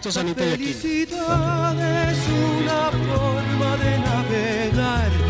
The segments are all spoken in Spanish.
Sanita y aquí. Felicidad es una forma de navegar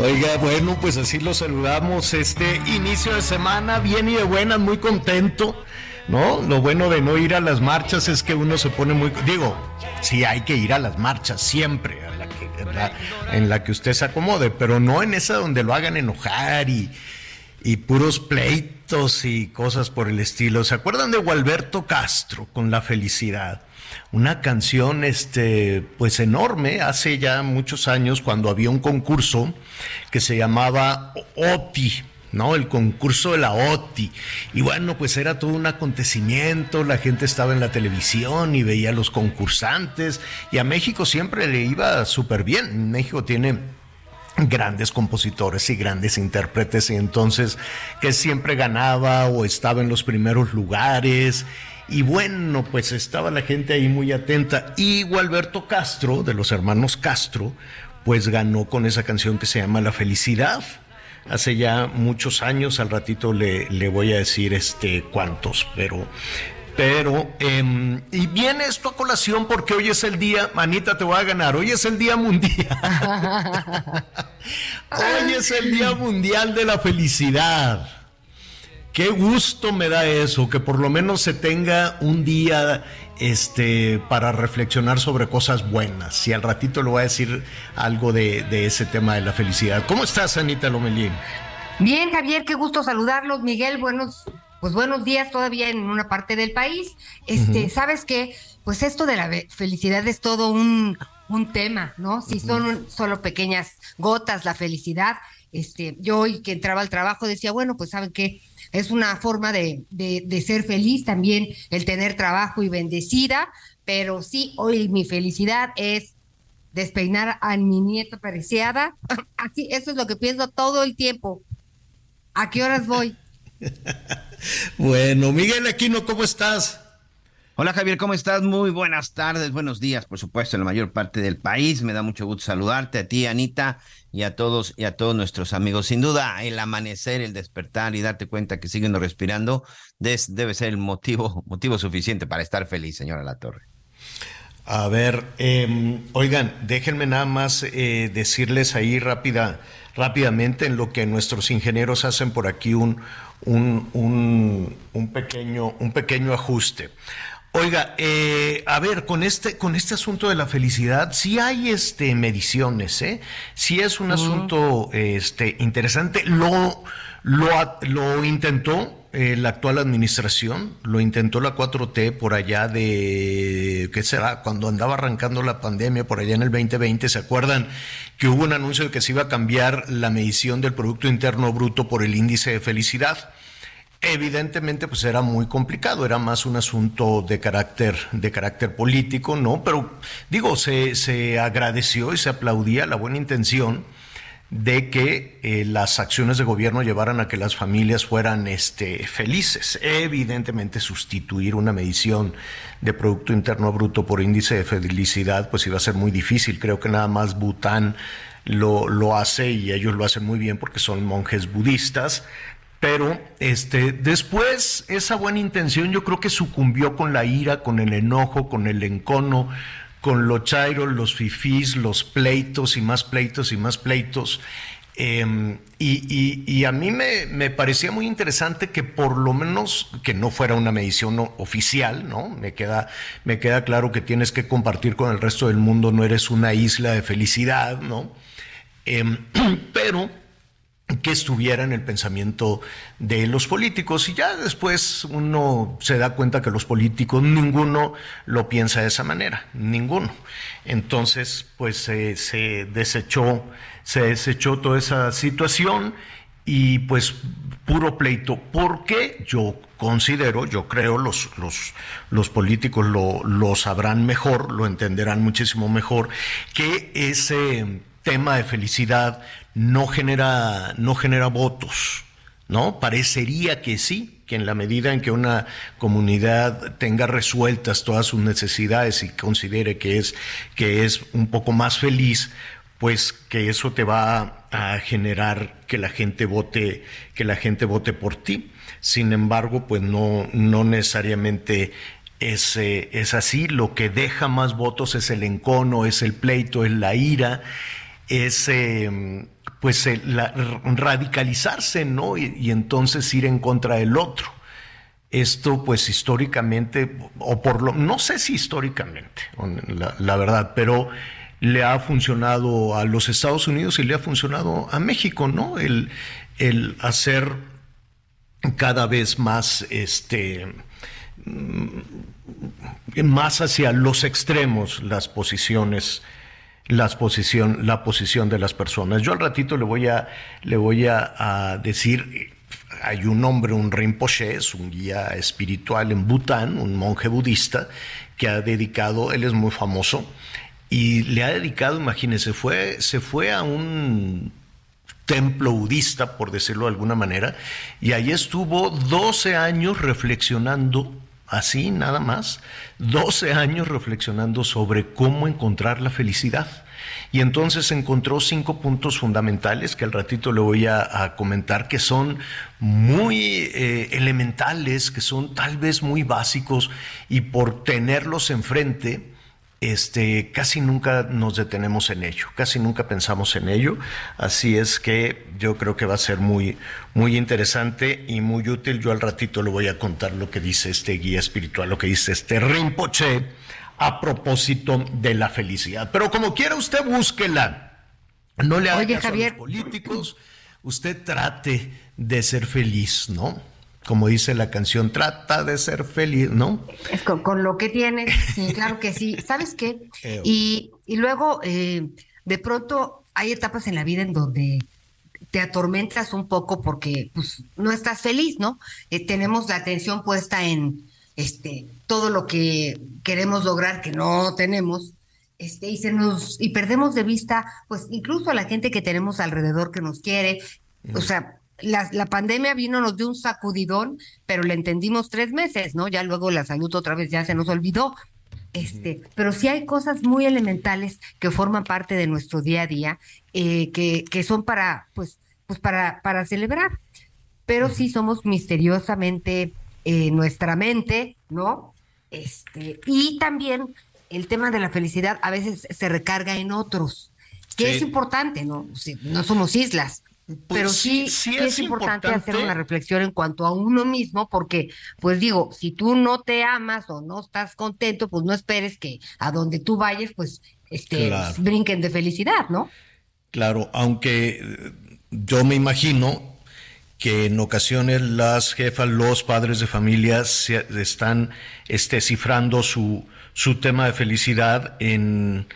Oiga, bueno, pues así lo saludamos. Este inicio de semana, bien y de buenas, muy contento. ¿No? Lo bueno de no ir a las marchas es que uno se pone muy. Digo, sí hay que ir a las marchas siempre, a la que, en, la, que usted se acomode, pero no en esa donde lo hagan enojar y, y puros pleitos y cosas por el estilo. ¿Se acuerdan de Gualberto Castro con La Felicidad? Una canción, este, pues enorme, hace ya muchos años cuando había un concurso que se llamaba OTI, ¿no? El concurso de la OTI. Y bueno, pues era todo un acontecimiento, la gente estaba en la televisión y veía a los concursantes, y a México siempre le iba súper bien. México tiene grandes compositores y grandes intérpretes y entonces que siempre ganaba o estaba en los primeros lugares y bueno pues estaba la gente ahí muy atenta y Gualberto Castro de los hermanos Castro pues ganó con esa canción que se llama La Felicidad hace ya muchos años al ratito le, le voy a decir este cuántos pero pero, eh, y viene esto a colación porque hoy es el día, manita, te voy a ganar, hoy es el día mundial. hoy es el día mundial de la felicidad. Qué gusto me da eso, que por lo menos se tenga un día este, para reflexionar sobre cosas buenas. Y al ratito le voy a decir algo de, de ese tema de la felicidad. ¿Cómo estás, Anita Lomelín? Bien, Javier, qué gusto saludarlos. Miguel, buenos, pues buenos días todavía en una parte del país. Este, sabes que, pues esto de la felicidad es todo un, un tema, ¿no? Si son un- solo pequeñas gotas la felicidad. Este, yo hoy que entraba al trabajo decía, bueno, pues saben que es una forma de, de, ser feliz también el tener trabajo y bendecida, pero sí, hoy mi felicidad es despeinar a mi nieta preciada. Así, eso es lo que pienso todo el tiempo. ¿A qué horas voy? Bueno, Miguel Aquino, ¿cómo estás? Hola Javier, ¿cómo estás? Muy buenas tardes, buenos días, por supuesto, en la mayor parte del país. Me da mucho gusto saludarte a ti, Anita, y a todos y a todos nuestros amigos. Sin duda, el amanecer, el despertar y darte cuenta que siguen respirando debe ser el motivo, motivo suficiente para estar feliz, señora La Torre. A ver, eh, oigan, déjenme nada más eh, decirles ahí rápida, rápidamente en lo que nuestros ingenieros hacen por aquí un, un, un, un pequeño, un pequeño ajuste. Oiga, eh, a ver, con este, con este asunto de la felicidad, sí hay este mediciones, ¿eh? Sí es un asunto este, interesante. Lo, lo, lo intentó eh, la actual administración, lo intentó la 4T por allá de, ¿qué será? Cuando andaba arrancando la pandemia, por allá en el 2020, ¿se acuerdan que hubo un anuncio de que se iba a cambiar la medición del Producto Interno Bruto por el índice de felicidad? Evidentemente, pues era muy complicado, era más un asunto de carácter, de carácter político, ¿no? Pero digo, se, se agradeció y se aplaudía la buena intención de que eh, las acciones de gobierno llevaran a que las familias fueran este, felices. Evidentemente, sustituir una medición de Producto Interno Bruto por índice de felicidad, pues iba a ser muy difícil. Creo que nada más Bután lo, lo hace y ellos lo hacen muy bien porque son monjes budistas Pero este, después esa buena intención yo creo que sucumbió con la ira, con el enojo, con el encono, con los chairos, los fifís, los pleitos y más pleitos y más pleitos. Em, y, a mí me, parecía muy interesante que por lo menos que no fuera una medición oficial, ¿no? Me queda, me queda claro que tienes que compartir con el resto del mundo, no eres una isla de felicidad, ¿no? Em, pero que estuviera en el pensamiento de los políticos. Y ya después uno se da cuenta que los políticos, ninguno lo piensa de esa manera, ninguno. Entonces, pues se desechó, se desechó toda esa situación y pues puro pleito. Porque yo considero, yo creo, los, los, los políticos lo, lo sabrán mejor, lo entenderán muchísimo mejor, que ese tema de felicidad no genera, no genera votos, ¿no? Parecería que sí, que en la medida en que una comunidad tenga resueltas todas sus necesidades y considere que es, que es un poco más feliz, pues que eso te va a generar que la gente vote, que la gente vote por ti. Sin embargo, pues no, no necesariamente es, es así. Lo que deja más votos es el encono, es el pleito, es la ira, es em, pues radicalizarse, ¿no? Y, entonces ir en contra del otro. Esto, pues históricamente, o por lo, no sé si históricamente, la, verdad, pero le ha funcionado a los Estados Unidos y le ha funcionado a México, ¿no? El, el hacer cada vez más, este, mm, más hacia los extremos las posiciones posición, la posición de las personas. Yo al ratito le voy a, le voy a, decir, hay un hombre, un Rinpoche, es un guía espiritual en Bután, un monje budista, que ha dedicado, él es muy famoso, y le ha dedicado, imagínese, fue, se fue a un templo budista, por decirlo de alguna manera, y ahí estuvo 12 años reflexionando así nada más, 12 años reflexionando sobre cómo encontrar la felicidad. Y entonces encontró cinco puntos fundamentales que al ratito le voy a, comentar, que son muy eh, elementales, que son tal vez muy básicos, y por tenerlos enfrente, este, casi nunca nos detenemos en ello, casi nunca pensamos en ello, así es que yo creo que va a ser muy, muy interesante y muy útil. Yo al ratito le voy a contar lo que dice este guía espiritual, lo que dice este Rinpoche a propósito de la felicidad. Pero como quiera usted búsquela, no le haga caso a los políticos, usted trate de ser feliz, ¿no? Como dice la canción, trata de ser feliz, ¿no? Es con, lo que tienes, sí, claro que sí. ¿Sabes qué? Y, y luego, eh, de pronto, hay etapas en la vida en donde te atormentas un poco porque pues, no estás feliz, ¿no? Eh, tenemos la atención puesta en este, todo lo que queremos lograr que no tenemos. Este, y se nos y perdemos de vista pues incluso a la gente que tenemos alrededor que nos quiere o sea la, pandemia vino, nos dio un sacudidón, pero le entendimos tres meses, ¿no? Ya luego la salud otra vez ya se nos olvidó. Este, pero sí hay cosas muy elementales que forman parte de nuestro día a día, eh, que, que son para, pues, pues para, para celebrar. Pero sí somos misteriosamente eh, nuestra mente, ¿no? Este, y también el tema de la felicidad a veces se recarga en otros, que es importante, ¿no? no somos islas, pero pues sí, sí, es, importante, hacer una reflexión en cuanto a uno mismo, porque, pues digo, si tú no te amas o no estás contento, pues no esperes que a donde tú vayas, pues, este, brinquen de felicidad, ¿no? Claro, aunque eh, yo me imagino que en ocasiones las jefas, los padres de familia están este, cifrando su, su tema de felicidad en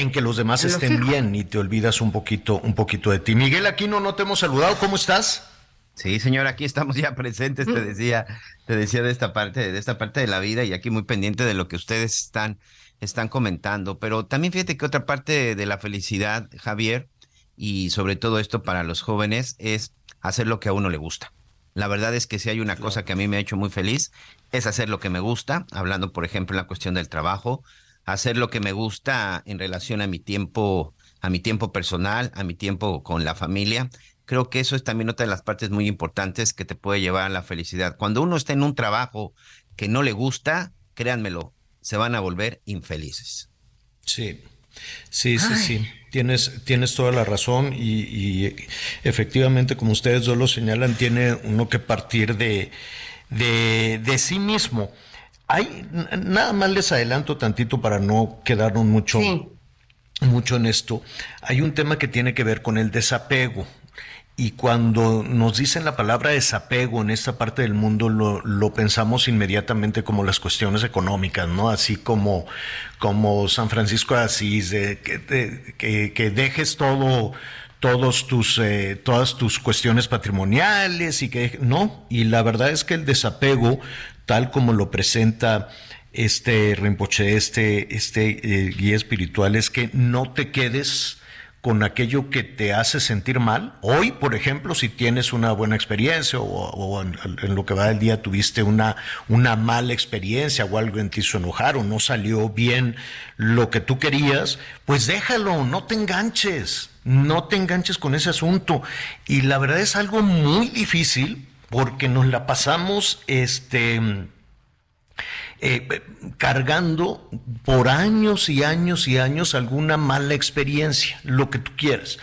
en que los demás estén bien y te olvidas un poquito, un poquito de ti. Miguel Aquino, no te hemos saludado, ¿cómo estás? Sí, señor, aquí estamos ya presentes, te mm. decía, te decía de esta parte, de esta parte de la vida y aquí muy pendiente de lo que ustedes están, están comentando. Pero también fíjate que otra parte de la felicidad, Javier, y sobre todo esto para los jóvenes, es hacer lo que a uno le gusta. La verdad es que si hay una cosa que a mí me ha hecho muy feliz, es hacer lo que me gusta, hablando, por ejemplo, en la cuestión del trabajo, hacer lo que me gusta en relación a mi tiempo, a mi tiempo personal, a mi tiempo con la familia. creo que eso es también otra de las partes muy importantes que te puede llevar a la felicidad. Cuando uno está en un trabajo que no le gusta, créanmelo, se van a volver infelices. Sí, sí, sí, sí. Tienes, tienes toda la razón y, y, efectivamente, como ustedes dos lo señalan, tiene uno que partir de, de, de sí mismo. Hay, nada más les adelanto tantito para no quedarnos mucho, mucho en esto. Hay un tema que tiene que ver con el desapego. Y cuando nos dicen la palabra desapego en esta parte del mundo, lo, lo, pensamos inmediatamente como las cuestiones económicas, ¿no? Así como, como San Francisco de Asís, de, que, de, que, que, dejes todo, todos tus, eh, todas tus cuestiones patrimoniales y que no. Y la verdad es que el desapego, tal como lo presenta este Rinpoche, este, este eh, guía espiritual, es que no te quedes con aquello que te hace sentir mal. Hoy, por ejemplo, si tienes una buena experiencia o, en, lo que va del día tuviste una, una mala experiencia o algo en ti hizo enojar o no salió bien lo que tú querías, pues déjalo, no te enganches, no te enganches con ese asunto. Y la verdad es algo muy difícil porque nos la pasamos, este, eh, cargando por años y años y años alguna mala experiencia, lo que tú quieras.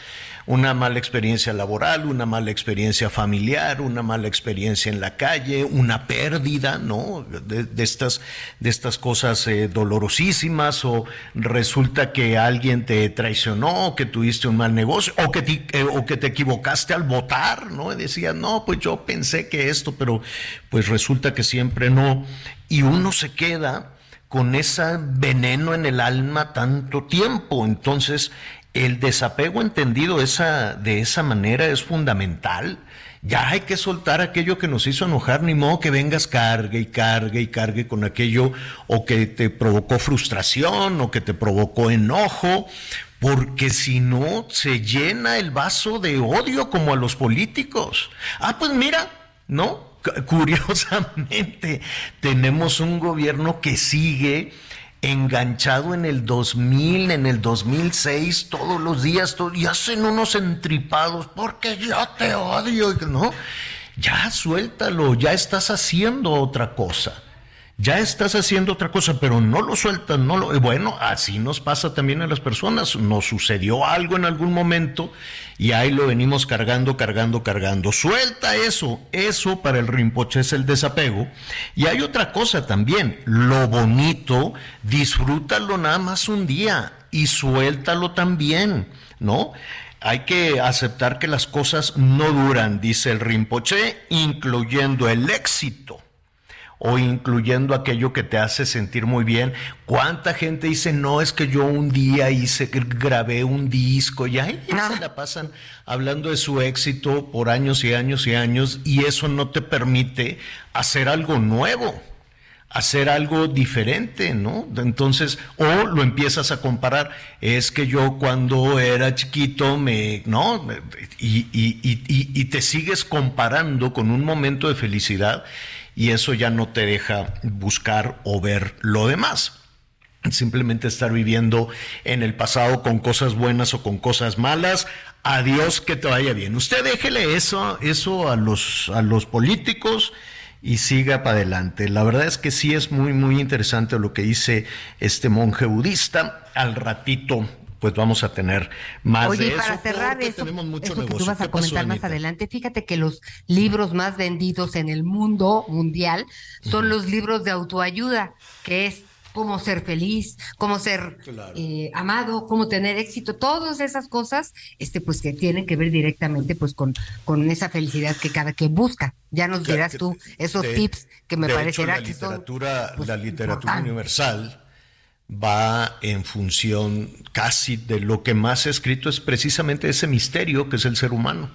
Una mala experiencia laboral, una mala experiencia familiar, una mala experiencia en la calle, una pérdida, ¿no? De, estas, de estas cosas eh, dolorosísimas, o resulta que alguien te traicionó, que tuviste un mal negocio, o que te, eh, o te equivocaste al votar, ¿no? Y decías, no, pues yo pensé que esto, pero pues resulta que siempre no y uno se queda con ese veneno en el alma tanto tiempo. Entonces, el desapego entendido de esa manera es fundamental. Ya hay que soltar aquello que nos hizo enojar, ni modo que vengas cargue y cargue y cargue con aquello o que te provocó frustración o que te provocó enojo, porque si no se llena el vaso de odio como a los políticos. Ah, pues mira, ¿no? Curiosamente, tenemos un gobierno que sigue enganchado en el 2000, en el 2006, todos los días, todo, y hacen unos entripados porque ya te odio, ¿no? Ya suéltalo, ya estás haciendo otra cosa. Ya estás haciendo otra cosa, pero no lo sueltas, no lo. Bueno, así nos pasa también a las personas. Nos sucedió algo en algún momento y ahí lo venimos cargando, cargando, cargando. Suelta eso. Eso para el Rinpoche es el desapego. Y hay otra cosa también. Lo bonito, disfrútalo nada más un día y suéltalo también, ¿no? Hay que aceptar que las cosas no duran, dice el Rinpoche, incluyendo el éxito o incluyendo aquello que te hace sentir muy bien. ¿Cuánta gente dice, no, es que yo un día hice, grabé un disco y ahí no. se la pasan hablando de su éxito por años y años y años y eso no te permite hacer algo nuevo? hacer algo diferente, ¿no? Entonces, o lo empiezas a comparar, es que yo cuando era chiquito me, ¿no? Y, y, y, y te sigues comparando con un momento de felicidad y eso ya no te deja buscar o ver lo demás. Simplemente estar viviendo en el pasado con cosas buenas o con cosas malas. Adiós, que te vaya bien. Usted déjele eso, eso a los, a los políticos y siga para adelante. La verdad es que sí es muy, muy interesante lo que dice este monje budista. Al ratito pues vamos a tener más Oye, de para eso. cerrar eso, tenemos mucho eso que negocio. tú vas a ¿Qué pasó, comentar más Anita? adelante, fíjate que los libros más vendidos en el mundo mundial son los libros de autoayuda, que es cómo ser feliz, cómo ser Claro. eh, amado, cómo tener éxito, todas esas cosas, este, pues que tienen que ver directamente, pues con, con esa felicidad que cada quien busca. Ya nos dirás tú esos de- tips que me de hecho, parecerá la que son literatura, pues, la literatura importantes. universal va en función casi de lo que más ha escrito es precisamente ese misterio que es el ser humano.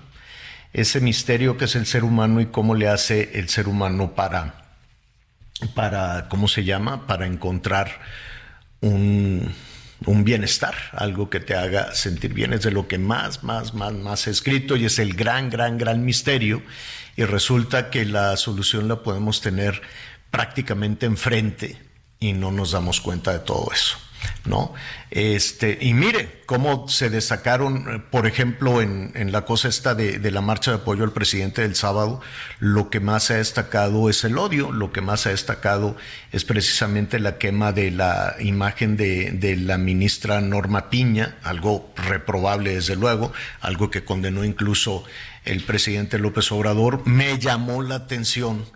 Ese misterio que es el ser humano y cómo le hace el ser humano para, para ¿cómo se llama? Para encontrar un, un bienestar, algo que te haga sentir bien. Es de lo que más, más, más, más he escrito y es el gran, gran, gran misterio. Y resulta que la solución la podemos tener prácticamente enfrente y no nos damos cuenta de todo eso. ¿no? Este, y mire cómo se destacaron, eh, por ejemplo, en, en la cosa esta de, de, la marcha de apoyo al presidente del sábado, lo que más se ha destacado es el odio, lo que más se ha destacado es precisamente la quema de la imagen de, de la ministra Norma Piña, algo reprobable desde luego, algo que condenó incluso el presidente López Obrador. Me llamó la atención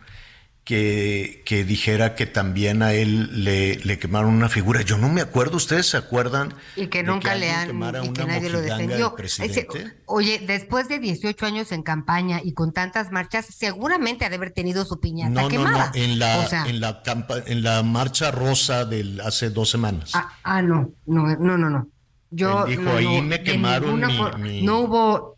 que, que, dijera que también a él le, le, quemaron una figura. Yo no me acuerdo, ¿ustedes se acuerdan? Y que nunca le han, y que nadie lo defendió. Ese, oye, después de 18 años en campaña y con tantas marchas, seguramente ha de haber tenido su piñata no, quemada. No, no, en la, o sea, en, la campa, en la marcha rosa del hace dos semanas. Ah, ah no, no, no, no, no. Yo, él dijo, no, ahí me quemaron mi, mi... No hubo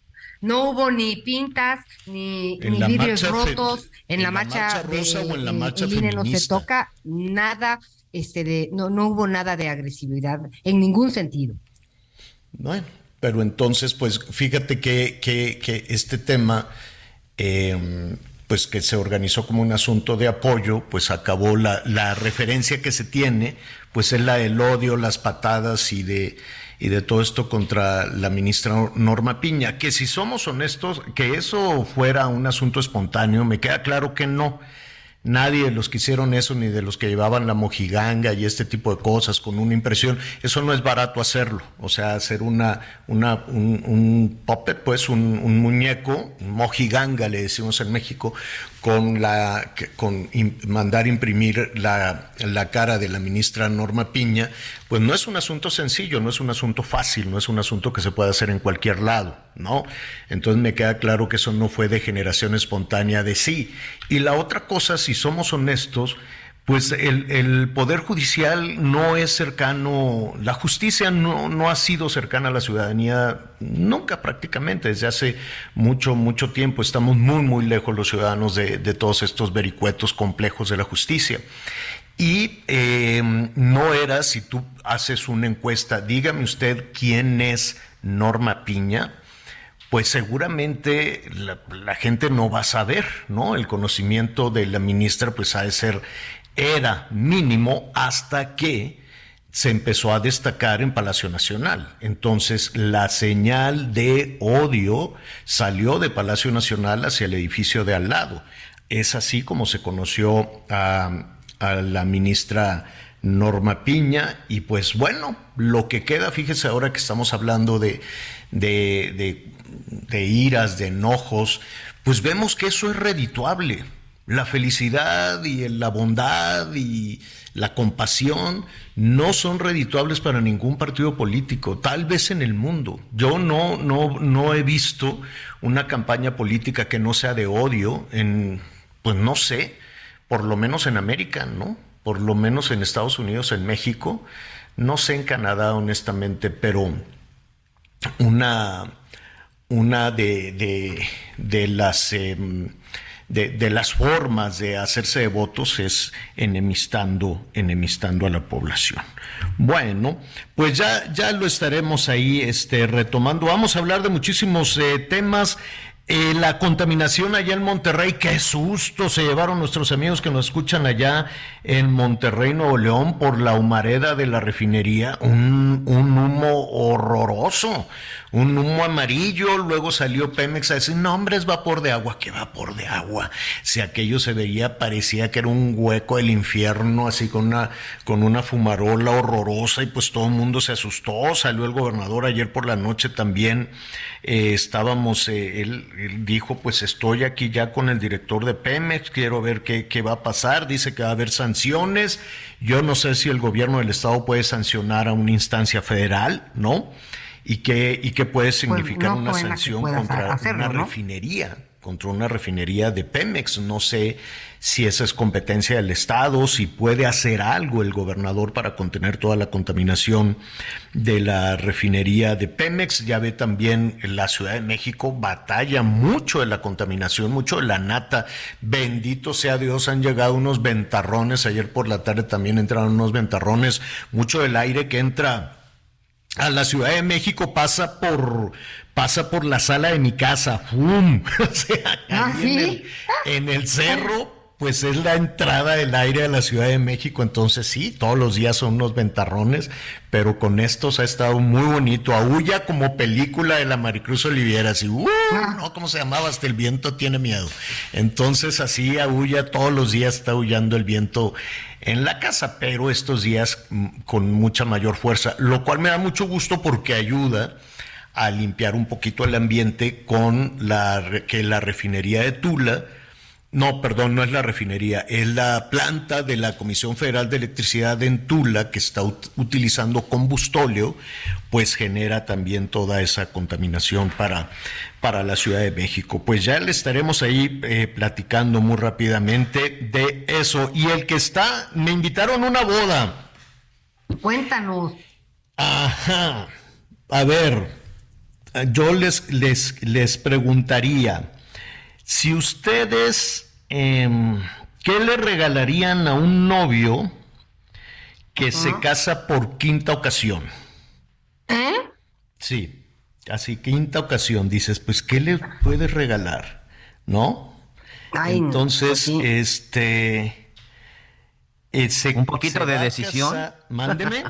no hubo ni pintas, ni, ni vidrios rotos, en, en la, marcha, marcha rosa de, o en la marcha INE no se feminista. toca nada, este de, no, no hubo nada de agresividad en ningún sentido. Bueno, pero entonces, pues fíjate que, que, que este tema, eh, pues que se organizó como un asunto de apoyo, pues acabó la, la referencia que se tiene, pues es la del odio, las patadas y de y de todo esto contra la ministra Norma Piña, que si somos honestos, que eso fuera un asunto espontáneo, me queda claro que no. Nadie de los que hicieron eso, ni de los que llevaban la mojiganga y este tipo de cosas con una impresión, eso no es barato hacerlo. O sea, hacer una, una, un, un puppet, pues un, un muñeco, mojiganga le decimos en México, con la mandar imprimir la, la, cara de la ministra Norma Piña, pues no es un asunto sencillo, no es un asunto fácil, no es un asunto que se pueda hacer en cualquier lado, ¿no? Entonces me queda claro que eso no fue de generación espontánea de sí. Y la otra cosa, si somos honestos, pues el, el, Poder Judicial no es cercano, la justicia no, no, ha sido cercana a la ciudadanía nunca prácticamente, desde hace mucho, mucho tiempo. Estamos muy, muy lejos los ciudadanos de, de todos estos vericuetos complejos de la justicia. Y eh, no era, si tú haces una encuesta, dígame usted quién es Norma Piña, pues seguramente la, la, gente no va a saber, ¿no? El conocimiento de la ministra pues ha de ser era mínimo hasta que se empezó a destacar en Palacio Nacional. Entonces, la señal de odio salió de Palacio Nacional hacia el edificio de al lado. Es así como se conoció a, la ministra Norma Piña y pues bueno, lo que queda, fíjese ahora que estamos hablando de, de, de iras, de enojos, pues vemos que eso es redituable la felicidad y la bondad y la compasión no son redituables para ningún partido político, tal vez en el mundo. Yo no, no, no he visto una campaña política que no sea de odio en, pues no sé, por lo menos en América, ¿no? Por lo menos en Estados Unidos, en México, no sé en Canadá, honestamente, pero una, una de, de, de las... Eh, de, de, las formas de hacerse de votos es enemistando, enemistando a la población. Bueno, pues ya, ya lo estaremos ahí este, retomando. Vamos a hablar de muchísimos eh, temas. Eh, la contaminación allá en Monterrey, qué susto se llevaron nuestros amigos que nos escuchan allá en Monterrey, Nuevo León, por la humareda de la refinería, un, un humo horroroso, un humo amarillo, luego salió Pemex a decir, no hombre, es vapor de agua, ¿qué vapor de agua? Si aquello se veía, parecía que era un hueco del infierno, así con una, con una fumarola horrorosa, y pues todo el mundo se asustó, salió el gobernador ayer por la noche también, eh, estábamos, eh, él, él, dijo, pues estoy aquí ya con el director de Pemex, quiero ver qué, qué va a pasar, dice que va a haber sanciones, yo no sé si el gobierno del estado puede sancionar a una instancia federal, ¿no? Y qué y qué puede significar pues no una sanción contra hacerlo, una refinería, contra una refinería de Pemex. No sé si esa es competencia del Estado, si puede hacer algo el gobernador para contener toda la contaminación de la refinería de Pemex. Ya ve también la Ciudad de México batalla mucho de la contaminación, mucho de la nata. Bendito sea Dios, han llegado unos ventarrones. Ayer por la tarde también entraron unos ventarrones, mucho del aire que entra a la Ciudad de México pasa por pasa por la sala de mi casa, ¡fum! o sea, ¿Ah, en, el, en, el, cerro pues es la entrada del aire a la Ciudad de México, entonces sí, todos los días son unos ventarrones, pero con estos ha estado muy bonito. Aúlla como película de la Maricruz Oliviera, así, ¡uh! no, ¿cómo se llamaba? Hasta el viento tiene miedo. Entonces así aúlla, todos los días está aullando el viento en la casa, pero estos días mm, con mucha mayor fuerza, lo cual me da mucho gusto porque ayuda a limpiar un poquito el ambiente con la que la refinería de Tula no, perdón, no es la refinería, es la planta de la Comisión Federal de Electricidad en Tula que está utilizando combustóleo, pues genera también toda esa contaminación para, para la Ciudad de México. Pues ya le estaremos ahí eh, platicando muy rápidamente de eso. Y el que está, me invitaron a una boda. Cuéntanos. Ajá. A ver, yo les, les, les preguntaría, si ustedes Em, ¿qué le regalarían a un novio que se casa por quinta ocasión? ¿Eh? Sí, así quinta ocasión. Dices, pues, ¿qué le puedes regalar? ¿No? Entonces, este... un poquito de decisión. Mándeme.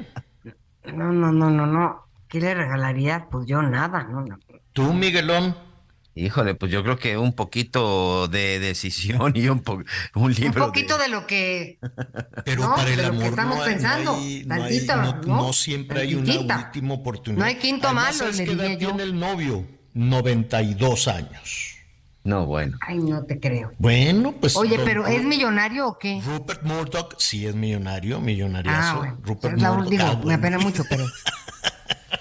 no, no, no, no, no. ¿Qué le regalaría? Pues yo nada, no. no. ¿Tú, Miguelón? Híjole, pues yo creo que un poquito de decisión y un, un libro. Un poquito de, lo que. Pero para el amor estamos no, pensando. no, siempre hay una última oportunidad. No hay quinto malo, le diría yo. tiene el novio? 92 años. No, bueno. Ay, no te creo. Bueno, pues. Oye, pero ¿es millonario o qué? Rupert Murdoch sí es millonario, millonariazo. Ah, bueno. Rupert Murdoch. Digo, ah, me apena mucho, pero.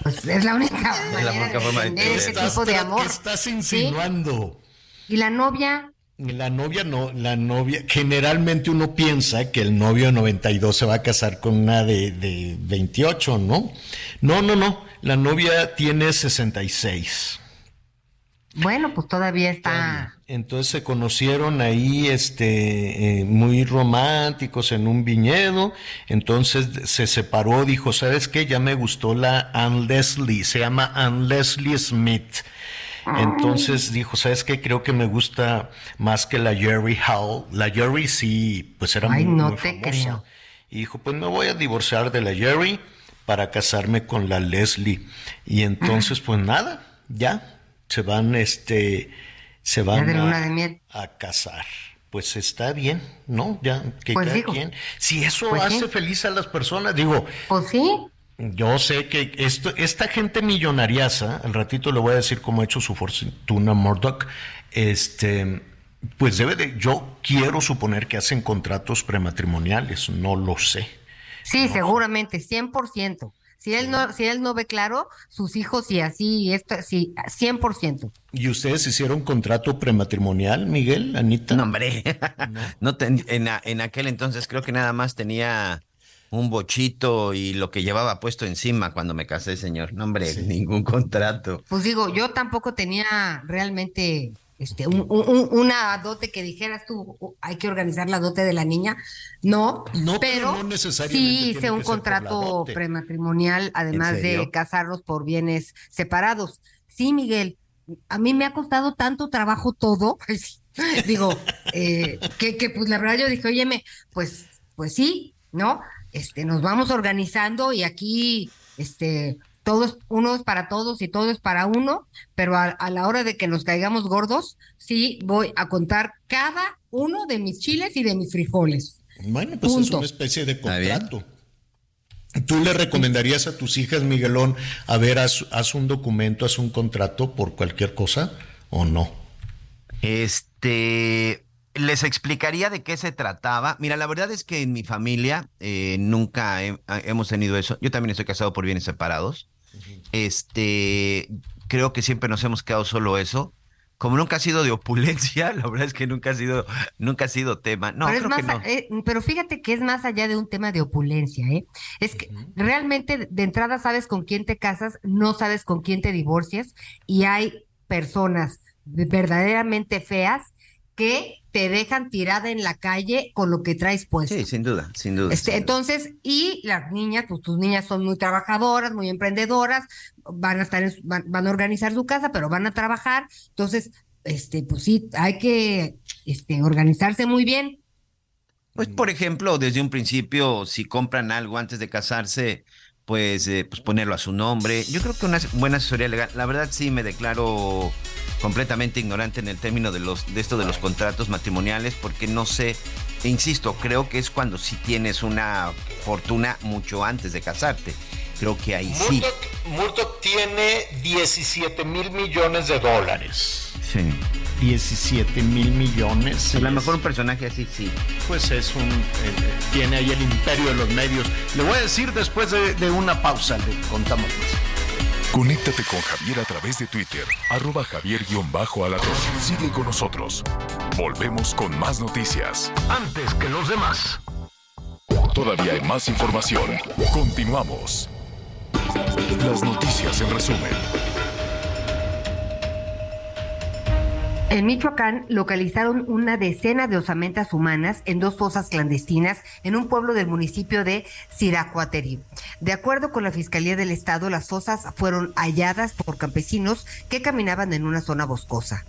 Pues es la única manera de forma ese tipo de amor. ¿Qué estás insinuando? ¿Y la novia? La novia no, la novia, generalmente uno piensa que el novio de 92 se va a casar con una de, de 28, ¿no? No, no, no, la novia tiene 66. Bueno, pues todavía está. Entonces se conocieron ahí, este, eh, muy románticos en un viñedo. Entonces se separó, dijo, ¿sabes qué? Ya me gustó la Anne Leslie, se llama Anne Leslie Smith. Entonces dijo, ¿sabes qué? Creo que me gusta más que la Jerry Howell. La Jerry sí, pues era Ay, muy, no te Creo. Y dijo, pues me voy a divorciar de la Jerry para casarme con la Leslie. Y entonces, pues nada, ya, se van, este, se van a, casar. Pues está bien, ¿no? Ya, que pues cada Si eso pues hace feliz a las personas, digo. Pues sí. Yo sé que esto, esta gente millonariaza, al ratito le voy a decir cómo ha hecho su fortuna Murdoch, este, pues debe de, yo quiero suponer que hacen contratos prematrimoniales, no lo sé. Sí, seguramente, 100%. Si él no, si él no ve claro, sus hijos y así, esto, sí, 100%. ¿Y ustedes hicieron contrato prematrimonial, Miguel, Anita? No, hombre. No. en, en aquel entonces creo que nada más tenía un bochito y lo que llevaba puesto encima cuando me casé, señor. No, hombre, ningún contrato. Pues digo, yo tampoco tenía realmente este, un, una dote que dijeras tú, hay que organizar la dote de la niña. No, pero, sí hice un contrato prematrimonial, además de casarlos por bienes separados. Sí, Miguel, a mí me ha costado tanto trabajo todo. Digo, eh, que, que pues la verdad yo dije, óyeme, pues, pues sí, ¿no? Este, nos vamos organizando y aquí, este, todos, uno es para todos y todo es para uno, pero a, la hora de que nos caigamos gordos, sí voy a contar cada uno de mis chiles y de mis frijoles. Bueno, pues es una especie de contrato. ¿Tú le recomendarías a tus hijas, Miguelón, a ver, haz, haz, un documento, haz un contrato por cualquier cosa o no? Este, les explicaría de qué se trataba. Mira, la verdad es que en mi familia eh, nunca hemos tenido eso. Yo también estoy casado por bienes separados. Este, creo que siempre nos hemos quedado solo eso. Como nunca ha sido de opulencia, la verdad es que nunca ha sido, nunca ha sido tema. No, pero, creo que no. Eh, pero fíjate que es más allá de un tema de opulencia, ¿eh? Es que realmente de entrada sabes con quién te casas, no sabes con quién te divorcias, y hay personas verdaderamente feas que te dejan tirada en la calle con lo que traes puesto. Sí, sin duda, sin duda. Este, entonces, y las niñas, pues tus niñas son muy trabajadoras, muy emprendedoras, van a estar, van, a organizar su casa, pero van a trabajar. Entonces, este, pues sí, hay que este, organizarse muy bien, Pues, por ejemplo, desde un principio, si compran algo antes de casarse, pues, eh, pues ponerlo a su nombre. Yo creo que una buena asesoría legal, la verdad sí me declaro completamente ignorante en el término de los de esto de los contratos matrimoniales porque no sé, e insisto, creo que es cuando sí tienes una fortuna mucho antes de casarte. Creo que ahí sí. Murdoch tiene 17 mil millones de dólares. Sí. 17 mil millones. A lo mejor un personaje así, sí. Pues es un. eh, tiene ahí el imperio de los medios. Le voy a decir después de, de una pausa, le contamos más. Conéctate con Javier a través de Twitter, arroba javier-alatón. Sigue con nosotros. Volvemos con más noticias. Antes que los demás. Todavía hay más información. Continuamos. Las noticias en resumen. En Michoacán localizaron una decena de osamentas humanas en dos fosas clandestinas en un pueblo del municipio de Siracuaterí. De acuerdo con la Fiscalía del Estado, las fosas fueron halladas por campesinos que caminaban en una zona boscosa.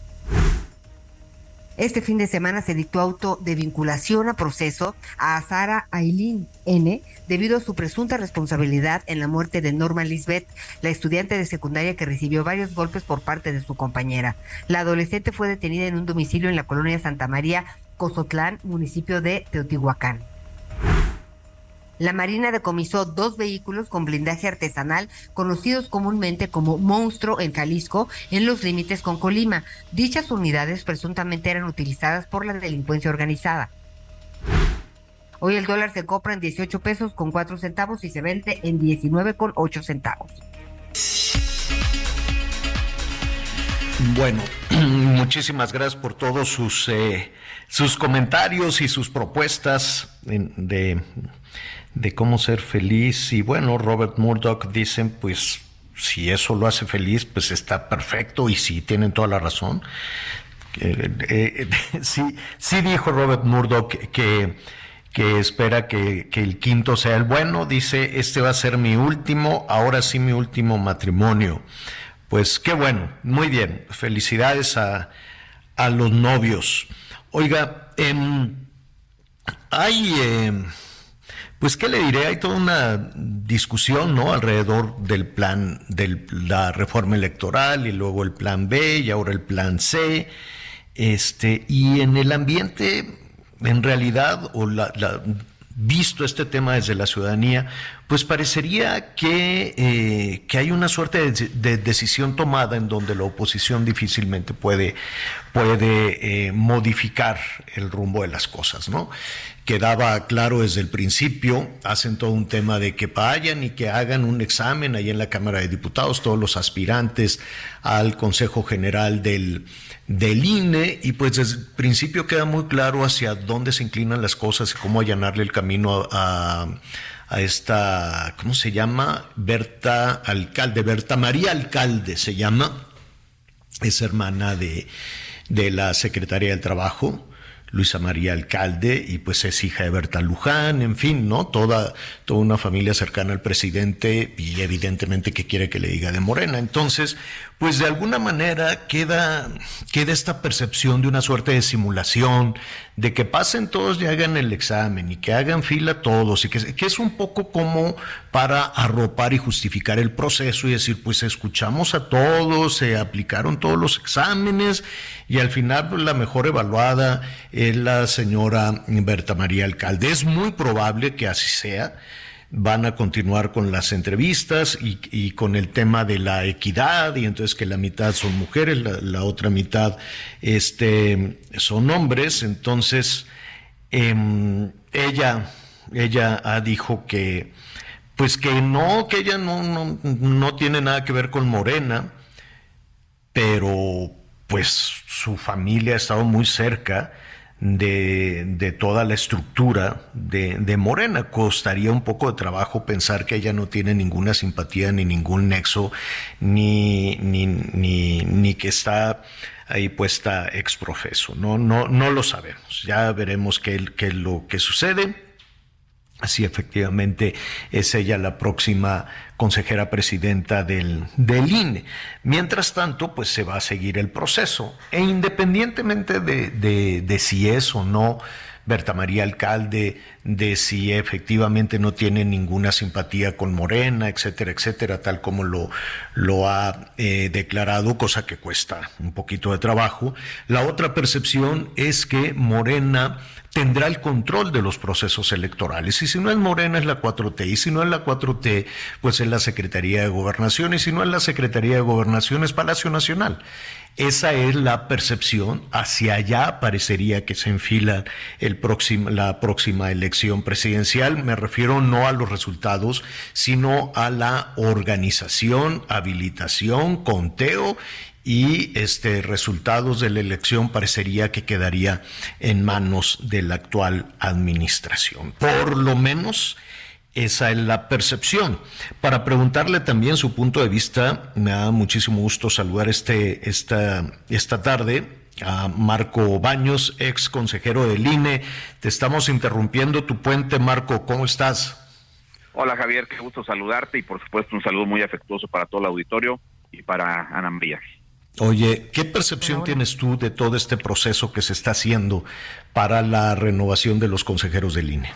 Este fin de semana se dictó auto de vinculación a proceso a Sara Ailín N debido a su presunta responsabilidad en la muerte de Norma Lisbeth, la estudiante de secundaria que recibió varios golpes por parte de su compañera. La adolescente fue detenida en un domicilio en la colonia Santa María, Cozotlán, municipio de Teotihuacán. La Marina decomisó dos vehículos con blindaje artesanal conocidos comúnmente como Monstruo en Jalisco en los límites con Colima. Dichas unidades presuntamente eran utilizadas por la delincuencia organizada. Hoy el dólar se compra en 18 pesos con 4 centavos y se vende en 19 con 8 centavos. Bueno, muchísimas gracias por todos sus, eh, sus comentarios y sus propuestas de, de cómo ser feliz. Y bueno, Robert Murdoch dicen, pues si eso lo hace feliz, pues está perfecto y sí, tienen toda la razón. Eh, eh, sí, sí dijo Robert Murdoch que, que, que espera que, que el quinto sea el bueno. Dice, este va a ser mi último, ahora sí mi último matrimonio. Pues qué bueno, muy bien. Felicidades a, a los novios. Oiga, em, hay, em, pues qué le diré, hay toda una discusión, ¿no? Alrededor del plan de la reforma electoral y luego el plan B y ahora el plan C. Este, y en el ambiente, en realidad, o la, visto este tema desde la ciudadanía, pues parecería que, eh, que hay una suerte de, de decisión tomada en donde la oposición difícilmente puede, puede eh, modificar el rumbo de las cosas, ¿no? Quedaba claro desde el principio, hacen todo un tema de que vayan y que hagan un examen ahí en la Cámara de Diputados, todos los aspirantes al Consejo General del, del INE, y pues desde el principio queda muy claro hacia dónde se inclinan las cosas y cómo allanarle el camino a, a esta, ¿cómo se llama? Berta Alcalde, Berta María Alcalde se llama, es hermana de, de la secretaria del Trabajo, Luisa María Alcalde, y pues es hija de Berta Luján, en fin, ¿no? Toda, toda una familia cercana al presidente y evidentemente que quiere que le diga de Morena. Entonces, pues de alguna manera queda, queda esta percepción de una suerte de simulación, de que pasen todos y hagan el examen y que hagan fila todos, y que, es un poco como para arropar y justificar el proceso y decir, pues escuchamos a todos, se aplicaron todos los exámenes y al final pues, la mejor evaluada es la señora Berta María Alcalde. Es muy probable que así sea van a continuar con las entrevistas y, con el tema de la equidad y entonces que la mitad son mujeres, la, otra mitad este, son hombres. Entonces, eh, ella, ella ha dijo que, pues que no, que ella no, no, no tiene nada que ver con Morena, pero pues su familia ha estado muy cerca de, de, toda la estructura de, de, Morena. Costaría un poco de trabajo pensar que ella no tiene ninguna simpatía ni ningún nexo, ni, ni, ni, ni que está ahí puesta exprofeso. No, no, no lo sabemos. Ya veremos qué, qué es lo que sucede. Así efectivamente es ella la próxima consejera presidenta del, del, INE. Mientras tanto, pues se va a seguir el proceso. E independientemente de, de, de si es o no Berta María Alcalde de si efectivamente no tiene ninguna simpatía con Morena, etcétera, etcétera, tal como lo, ha eh, declarado, cosa que cuesta un poquito de trabajo. La otra percepción es que Morena tendrá el control de los procesos electorales. Y si no es Morena, es la 4T. Y si no es la 4T, pues es la Secretaría de Gobernación. Y si no es la Secretaría de Gobernación, es Palacio Nacional. Esa es la percepción. Hacia allá parecería que se enfila el la próxima elección presidencial. Me refiero no a los resultados, sino a la organización, habilitación, conteo y este resultados de la elección parecería que quedaría en manos de la actual administración. Por lo menos esa es la percepción. Para preguntarle también su punto de vista, me da muchísimo gusto saludar este, esta, esta tarde a Marco Baños, ex consejero del INE. Te estamos interrumpiendo tu puente, Marco. ¿Cómo estás? Hola Javier, qué gusto saludarte y por supuesto un saludo muy afectuoso para todo el auditorio y para Ana María. Oye, ¿qué percepción tienes tú de todo este proceso que se está haciendo para la renovación de los consejeros del INE?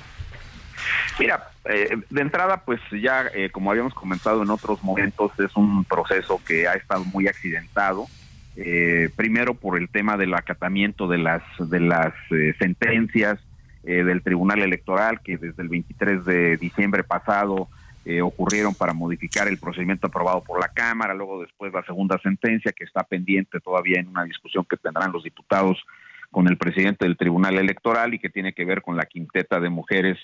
Mira, eh, de entrada, pues ya, eh, como habíamos comentado en otros momentos, es un proceso que ha estado muy accidentado. Eh, primero por el tema del acatamiento de las de las sentencias del Tribunal Electoral que desde el 23 de diciembre pasado eh, ocurrieron para modificar el procedimiento aprobado por la Cámara, luego después la segunda sentencia que está pendiente todavía en una discusión que tendrán los diputados con el presidente del Tribunal Electoral y que tiene que ver con la quinteta de mujeres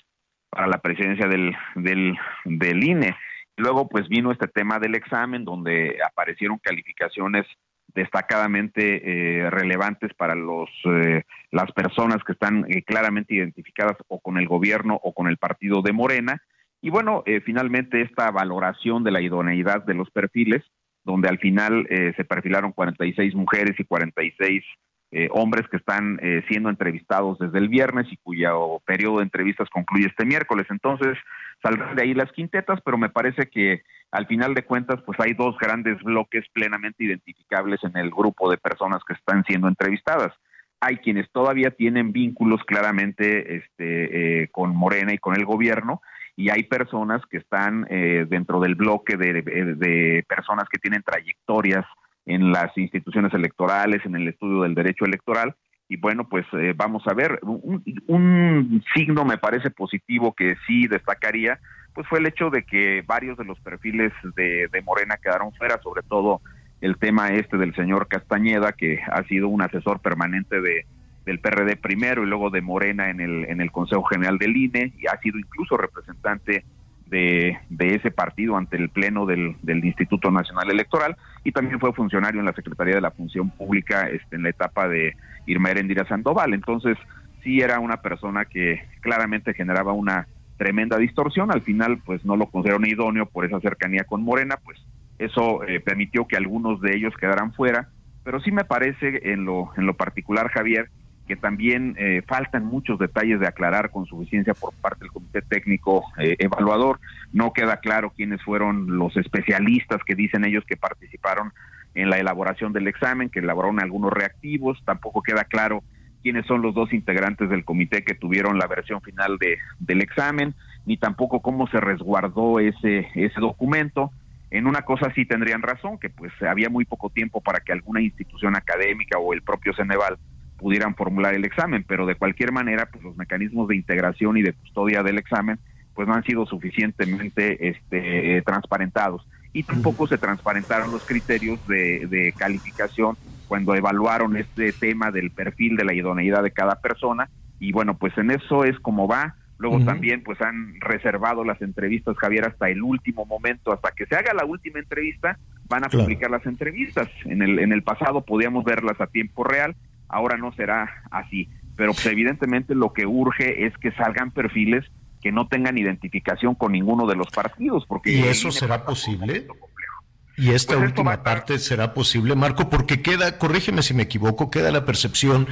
para la presidencia del, del, del INE. Luego pues vino este tema del examen donde aparecieron calificaciones destacadamente eh, relevantes para los eh, las personas que están claramente identificadas o con el gobierno o con el partido de Morena y bueno, eh, finalmente esta valoración de la idoneidad de los perfiles, donde al final eh, se perfilaron 46 mujeres y 46 eh, hombres que están siendo entrevistados desde el viernes y cuyo periodo de entrevistas concluye este miércoles. Entonces saldrán de ahí las quintetas, pero me parece que al final de cuentas pues hay dos grandes bloques plenamente identificables en el grupo de personas que están siendo entrevistadas. Hay quienes todavía tienen vínculos claramente este, con Morena y con el gobierno, y hay personas que están eh, dentro del bloque de, personas que tienen trayectorias en las instituciones electorales, en el estudio del derecho electoral. Y bueno, pues eh, vamos a ver, un, signo me parece positivo que sí destacaría, pues fue el hecho de que varios de los perfiles de, de Morena quedaron fuera, sobre todo el tema este del señor Castañeda, que ha sido un asesor permanente de, del PRD primero y luego de Morena en el, en el Consejo General del INE y ha sido incluso representante de, ese partido ante el Pleno del, del, Instituto Nacional Electoral y también fue funcionario en la Secretaría de la Función Pública este, en la etapa de Irma Erendira Sandoval. Entonces, sí era una persona que claramente generaba una tremenda distorsión. Al final, pues no lo consideraron idóneo por esa cercanía con Morena, pues eso eh, permitió que algunos de ellos quedaran fuera. Pero sí me parece en lo, en lo particular, Javier, que también eh, faltan muchos detalles de aclarar con suficiencia por parte del Comité Técnico eh, Evaluador. No queda claro quiénes fueron los especialistas que dicen ellos que participaron en la elaboración del examen, que elaboraron algunos reactivos. Tampoco queda claro quiénes son los dos integrantes del comité que tuvieron la versión final de, del examen, ni tampoco cómo se resguardó ese, ese documento. En una cosa sí tendrían razón, que pues había muy poco tiempo para que alguna institución académica o el propio Ceneval pudieran formular el examen, pero de cualquier manera, pues los mecanismos de integración y de custodia del examen, pues no han sido suficientemente este, eh, transparentados. Y tampoco se transparentaron los criterios de, de calificación cuando evaluaron este tema del perfil de la idoneidad de cada persona. Y bueno, pues en eso es como va. Luego también pues han reservado las entrevistas, Javier, hasta el último momento, hasta que se haga la última entrevista, van a publicar las entrevistas. En el, en el pasado podíamos verlas a tiempo real, ahora no será así. Pero pues, evidentemente lo que urge es que salgan perfiles que no tengan identificación con ninguno de los partidos. Porque ¿Y eso será posible? Y esta pues última parte será posible, Marco, porque queda, corrígeme si me equivoco, queda la percepción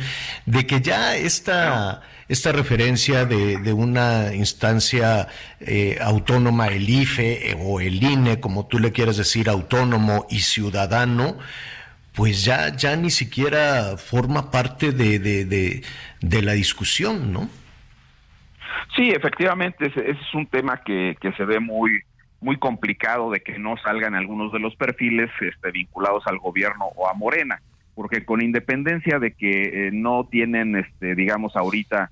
de que ya esta, esta referencia de, de una instancia eh, autónoma, el IFE eh, o el INE, como tú le quieras decir, autónomo y ciudadano, pues ya, ya ni siquiera forma parte de, de, de, la discusión, ¿no? Sí, efectivamente, ese, es un tema que, que se ve muy muy complicado de que no salgan algunos de los perfiles este, vinculados al gobierno o a Morena, porque con independencia de que eh, no tienen, este, digamos, ahorita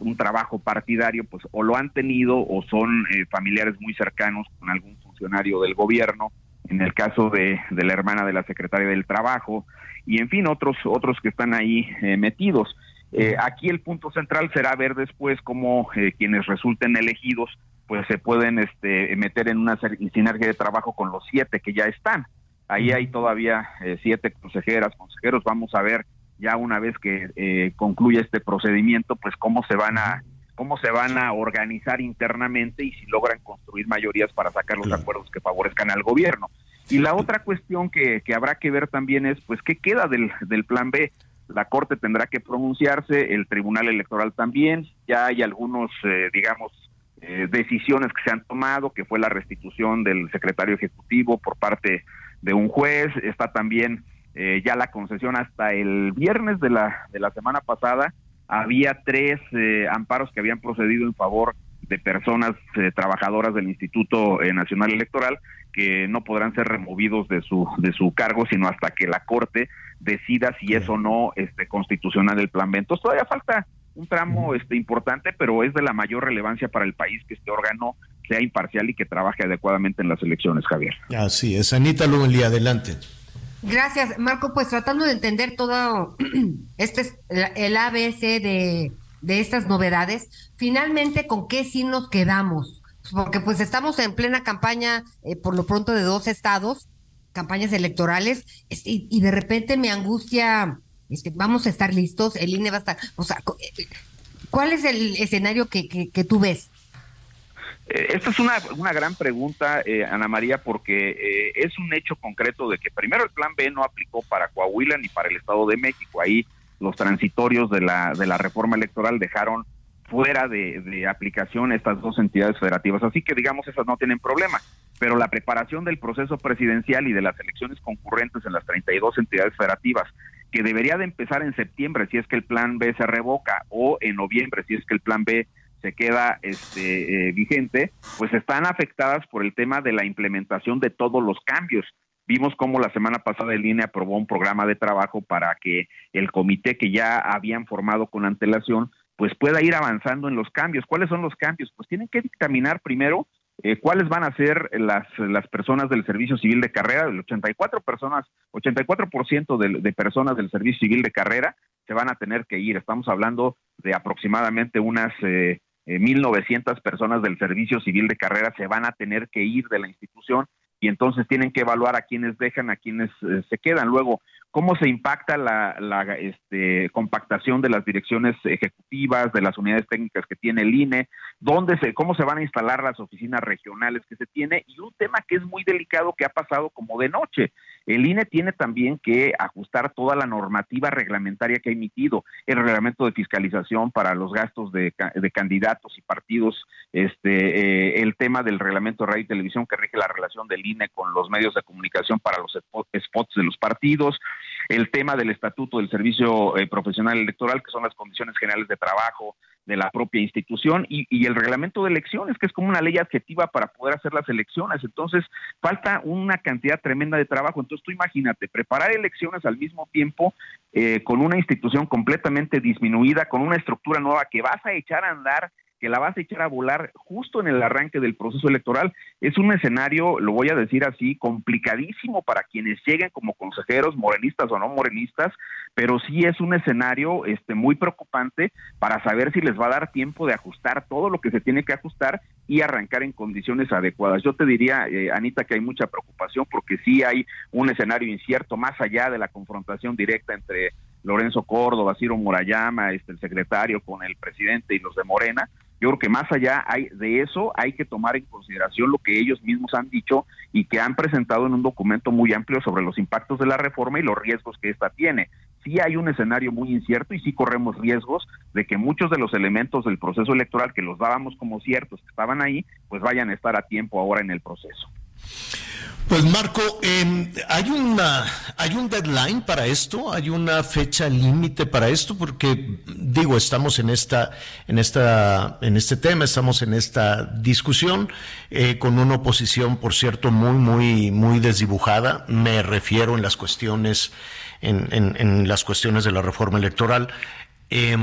un trabajo partidario, pues o lo han tenido o son eh, familiares muy cercanos con algún funcionario del gobierno, en el caso de, de, la hermana de la secretaria del Trabajo, y en fin, otros, otros que están ahí eh, metidos. Eh, aquí el punto central será ver después cómo quienes resulten elegidos pues se pueden este, meter en una sinergia de trabajo con los siete que ya están. Ahí hay todavía siete consejeras, consejeros. Vamos a ver ya una vez que eh, concluya este procedimiento, pues cómo se van a cómo se van a organizar internamente y si logran construir mayorías para sacar los acuerdos que favorezcan al gobierno. Y la otra cuestión que, que habrá que ver también es, pues, ¿qué queda del, del plan B? La Corte tendrá que pronunciarse, el Tribunal Electoral también, ya hay algunos, eh, digamos, eh, decisiones que se han tomado, que fue la restitución del secretario ejecutivo por parte de un juez, está también eh, ya la concesión hasta el viernes de la, de la semana pasada había tres eh, amparos que habían procedido en favor de personas eh, trabajadoras del Instituto Nacional Electoral que no podrán ser removidos de su de su cargo sino hasta que la Corte decida si es o no este constitucional el plan B. Entonces todavía falta un tramo este importante, pero es de la mayor relevancia para el país que este órgano sea imparcial y que trabaje adecuadamente en las elecciones, Javier. Así es, Anita Lueli, adelante. Gracias, Marco. Pues tratando de entender todo este el ABC de, de estas novedades, finalmente con qué sí nos quedamos, porque pues estamos en plena campaña, eh, por lo pronto de dos estados, campañas electorales, y, y de repente me angustia, es que vamos a estar listos, el INE va a estar, o sea, eh, ¿cuál es el escenario que, que, que tú ves? Eh, esta es una, una gran pregunta, eh, Ana María, porque eh, es un hecho concreto de que primero el plan B no aplicó para Coahuila ni para el Estado de México. Ahí los transitorios de la, de la reforma electoral dejaron fuera de, aplicación estas dos entidades federativas. Así que digamos, esas no tienen problema. Pero la preparación del proceso presidencial y de las elecciones concurrentes en las 32 entidades federativas, que debería de empezar en septiembre si es que el plan B se revoca o en noviembre si es que el plan B se queda este, eh, vigente, pues están afectadas por el tema de la implementación de todos los cambios. Vimos cómo la semana pasada el INE aprobó un programa de trabajo para que el comité que ya habían formado con antelación, pues pueda ir avanzando en los cambios. ¿Cuáles son los cambios? Pues tienen que dictaminar primero eh, cuáles van a ser las, las personas del servicio civil de carrera, el 84 personas, 84% de, de personas del servicio civil de carrera se van a tener que ir. Estamos hablando de aproximadamente unas eh, 1.900 personas del servicio civil de carrera se van a tener que ir de la institución y entonces tienen que evaluar a quienes dejan, a quienes eh, se quedan. Luego, cómo se impacta la, este, compactación de las direcciones ejecutivas, de las unidades técnicas que tiene el INE, dónde se, cómo se van a instalar las oficinas regionales que se tiene y un tema que es muy delicado que ha pasado como de noche. El INE tiene también que ajustar toda la normativa reglamentaria que ha emitido, el reglamento de fiscalización para los gastos de, de candidatos y partidos, este, eh, el tema del reglamento de radio y televisión que rige la relación del INE con los medios de comunicación para los spots de los partidos, el tema del estatuto del servicio eh, profesional electoral, que son las condiciones generales de trabajo de la propia institución, y, y, el reglamento de elecciones, que es como una ley adjetiva para poder hacer las elecciones. Entonces, falta una cantidad tremenda de trabajo. Entonces, tú imagínate, preparar elecciones al mismo tiempo eh, con una institución completamente disminuida, con una estructura nueva que vas a echar a andar que la vas a echar a volar justo en el arranque del proceso electoral. Es un escenario, lo voy a decir así, complicadísimo para quienes lleguen como consejeros, morenistas o no morenistas, pero sí es un escenario este, muy preocupante para saber si les va a dar tiempo de ajustar todo lo que se tiene que ajustar y arrancar en condiciones adecuadas. Yo te diría, eh, Anita, que hay mucha preocupación porque sí hay un escenario incierto más allá de la confrontación directa entre Lorenzo Córdoba, Ciro Murayama, este, el secretario con el presidente y los de Morena, yo creo que más allá hay, de eso hay que tomar en consideración lo que ellos mismos han dicho y que han presentado en un documento muy amplio sobre los impactos de la reforma y los riesgos que ésta tiene. Sí hay un escenario muy incierto y sí corremos riesgos de que muchos de los elementos del proceso electoral que los dábamos como ciertos que estaban ahí, pues vayan a estar a tiempo ahora en el proceso. Pues Marco, eh, hay una, hay un deadline para esto, hay una fecha límite para esto, porque digo, estamos en esta, en esta, en este tema, estamos en esta discusión eh, con una oposición, por cierto, muy, muy, muy desdibujada. Me refiero en las cuestiones, en, en, en las cuestiones de la reforma electoral. Eh,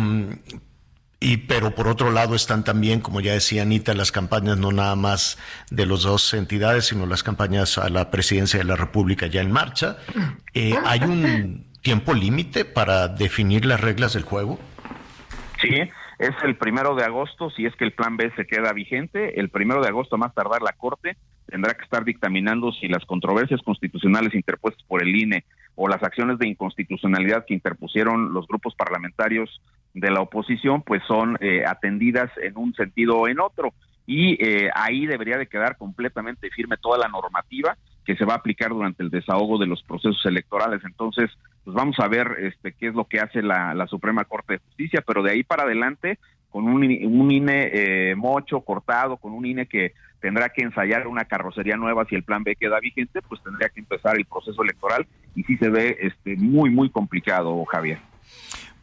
y pero por otro lado están también, como ya decía Anita, las campañas no nada más de las dos entidades, sino las campañas a la presidencia de la República ya en marcha. Eh, ¿Hay un tiempo límite para definir las reglas del juego? Sí, es el primero de agosto, si es que el plan B se queda vigente, el primero de agosto más tardar la Corte tendrá que estar dictaminando si las controversias constitucionales interpuestas por el INE o las acciones de inconstitucionalidad que interpusieron los grupos parlamentarios de la oposición, pues son eh, atendidas en un sentido o en otro. Y eh, ahí debería de quedar completamente firme toda la normativa que se va a aplicar durante el desahogo de los procesos electorales. Entonces, pues vamos a ver este qué es lo que hace la, la Suprema Corte de Justicia, pero de ahí para adelante, con un, un INE eh, mocho, cortado, con un INE que tendrá que ensayar una carrocería nueva si el plan B queda vigente, pues tendría que empezar el proceso electoral y sí se ve este muy muy complicado, Javier.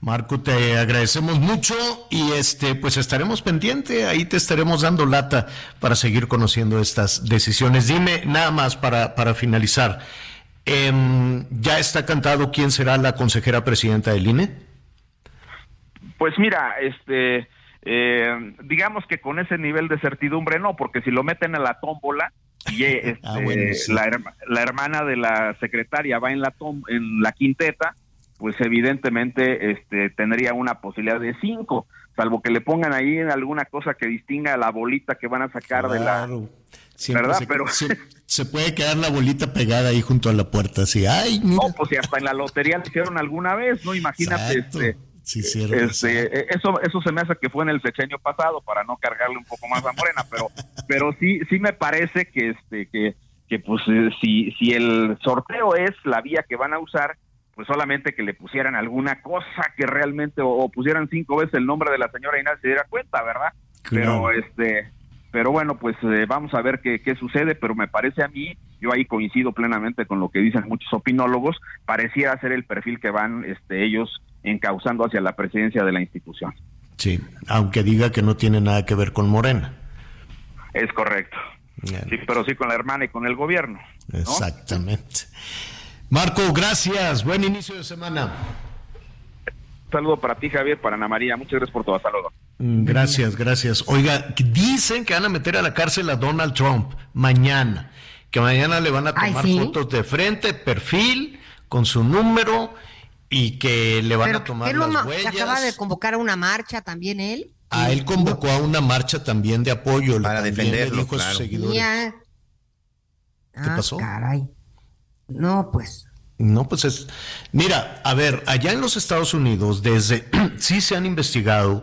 Marco, te agradecemos mucho y este, pues estaremos pendiente, ahí te estaremos dando lata para seguir conociendo estas decisiones. Dime nada más para, para finalizar, eh, ¿ya está cantado quién será la consejera presidenta del INE? Pues mira, este, eh, digamos que con ese nivel de certidumbre no, porque si lo meten a la tómbola y este, ah, bueno, sí. la, la, hermana de la secretaria va en la tom, en la quinteta, pues evidentemente este, tendría una posibilidad de cinco, salvo que le pongan ahí en alguna cosa que distinga la bolita que van a sacar claro. de la... Siempre ¿verdad? Se, Pero se, se, puede quedar la bolita pegada ahí junto a la puerta, así, ay, mira. No, pues si hasta en la lotería lo hicieron alguna vez, ¿no? Imagínate, este, sí, este, eso, eso se me hace que fue en el sexenio pasado para no cargarle un poco más a Morena, pero, pero sí, sí me parece que, este, que, que pues si, si el sorteo es la vía que van a usar, pues solamente que le pusieran alguna cosa que realmente, o, o pusieran cinco veces el nombre de la señora Inés se diera cuenta, ¿verdad? Claro. Pero este, pero bueno, pues eh, vamos a ver qué, qué, sucede, pero me parece a mí, yo ahí coincido plenamente con lo que dicen muchos opinólogos, pareciera ser el perfil que van este, ellos encauzando hacia la presidencia de la institución. Sí, aunque diga que no tiene nada que ver con Morena. Es correcto. Bien. Sí, pero sí con la hermana y con el gobierno. ¿no? Exactamente. Marco, gracias. Buen inicio de semana. Un saludo para ti, Javier, para Ana María. Muchas gracias por todo. Saludos. Gracias, gracias. Oiga, dicen que van a meter a la cárcel a Donald Trump mañana. Que mañana le van a tomar Ay, ¿sí? fotos de frente, perfil, con su número y que le van Pero a tomar él lo las ma- huellas. Se acaba de convocar a una marcha también él. A él convocó a una marcha también de apoyo. Para también defenderlo, dijo a sus claro. seguidores. Ya. ¿Qué Ah, pasó? Caray. No, pues. No, pues es. Mira, a ver, allá en los Estados Unidos, desde. sí se han investigado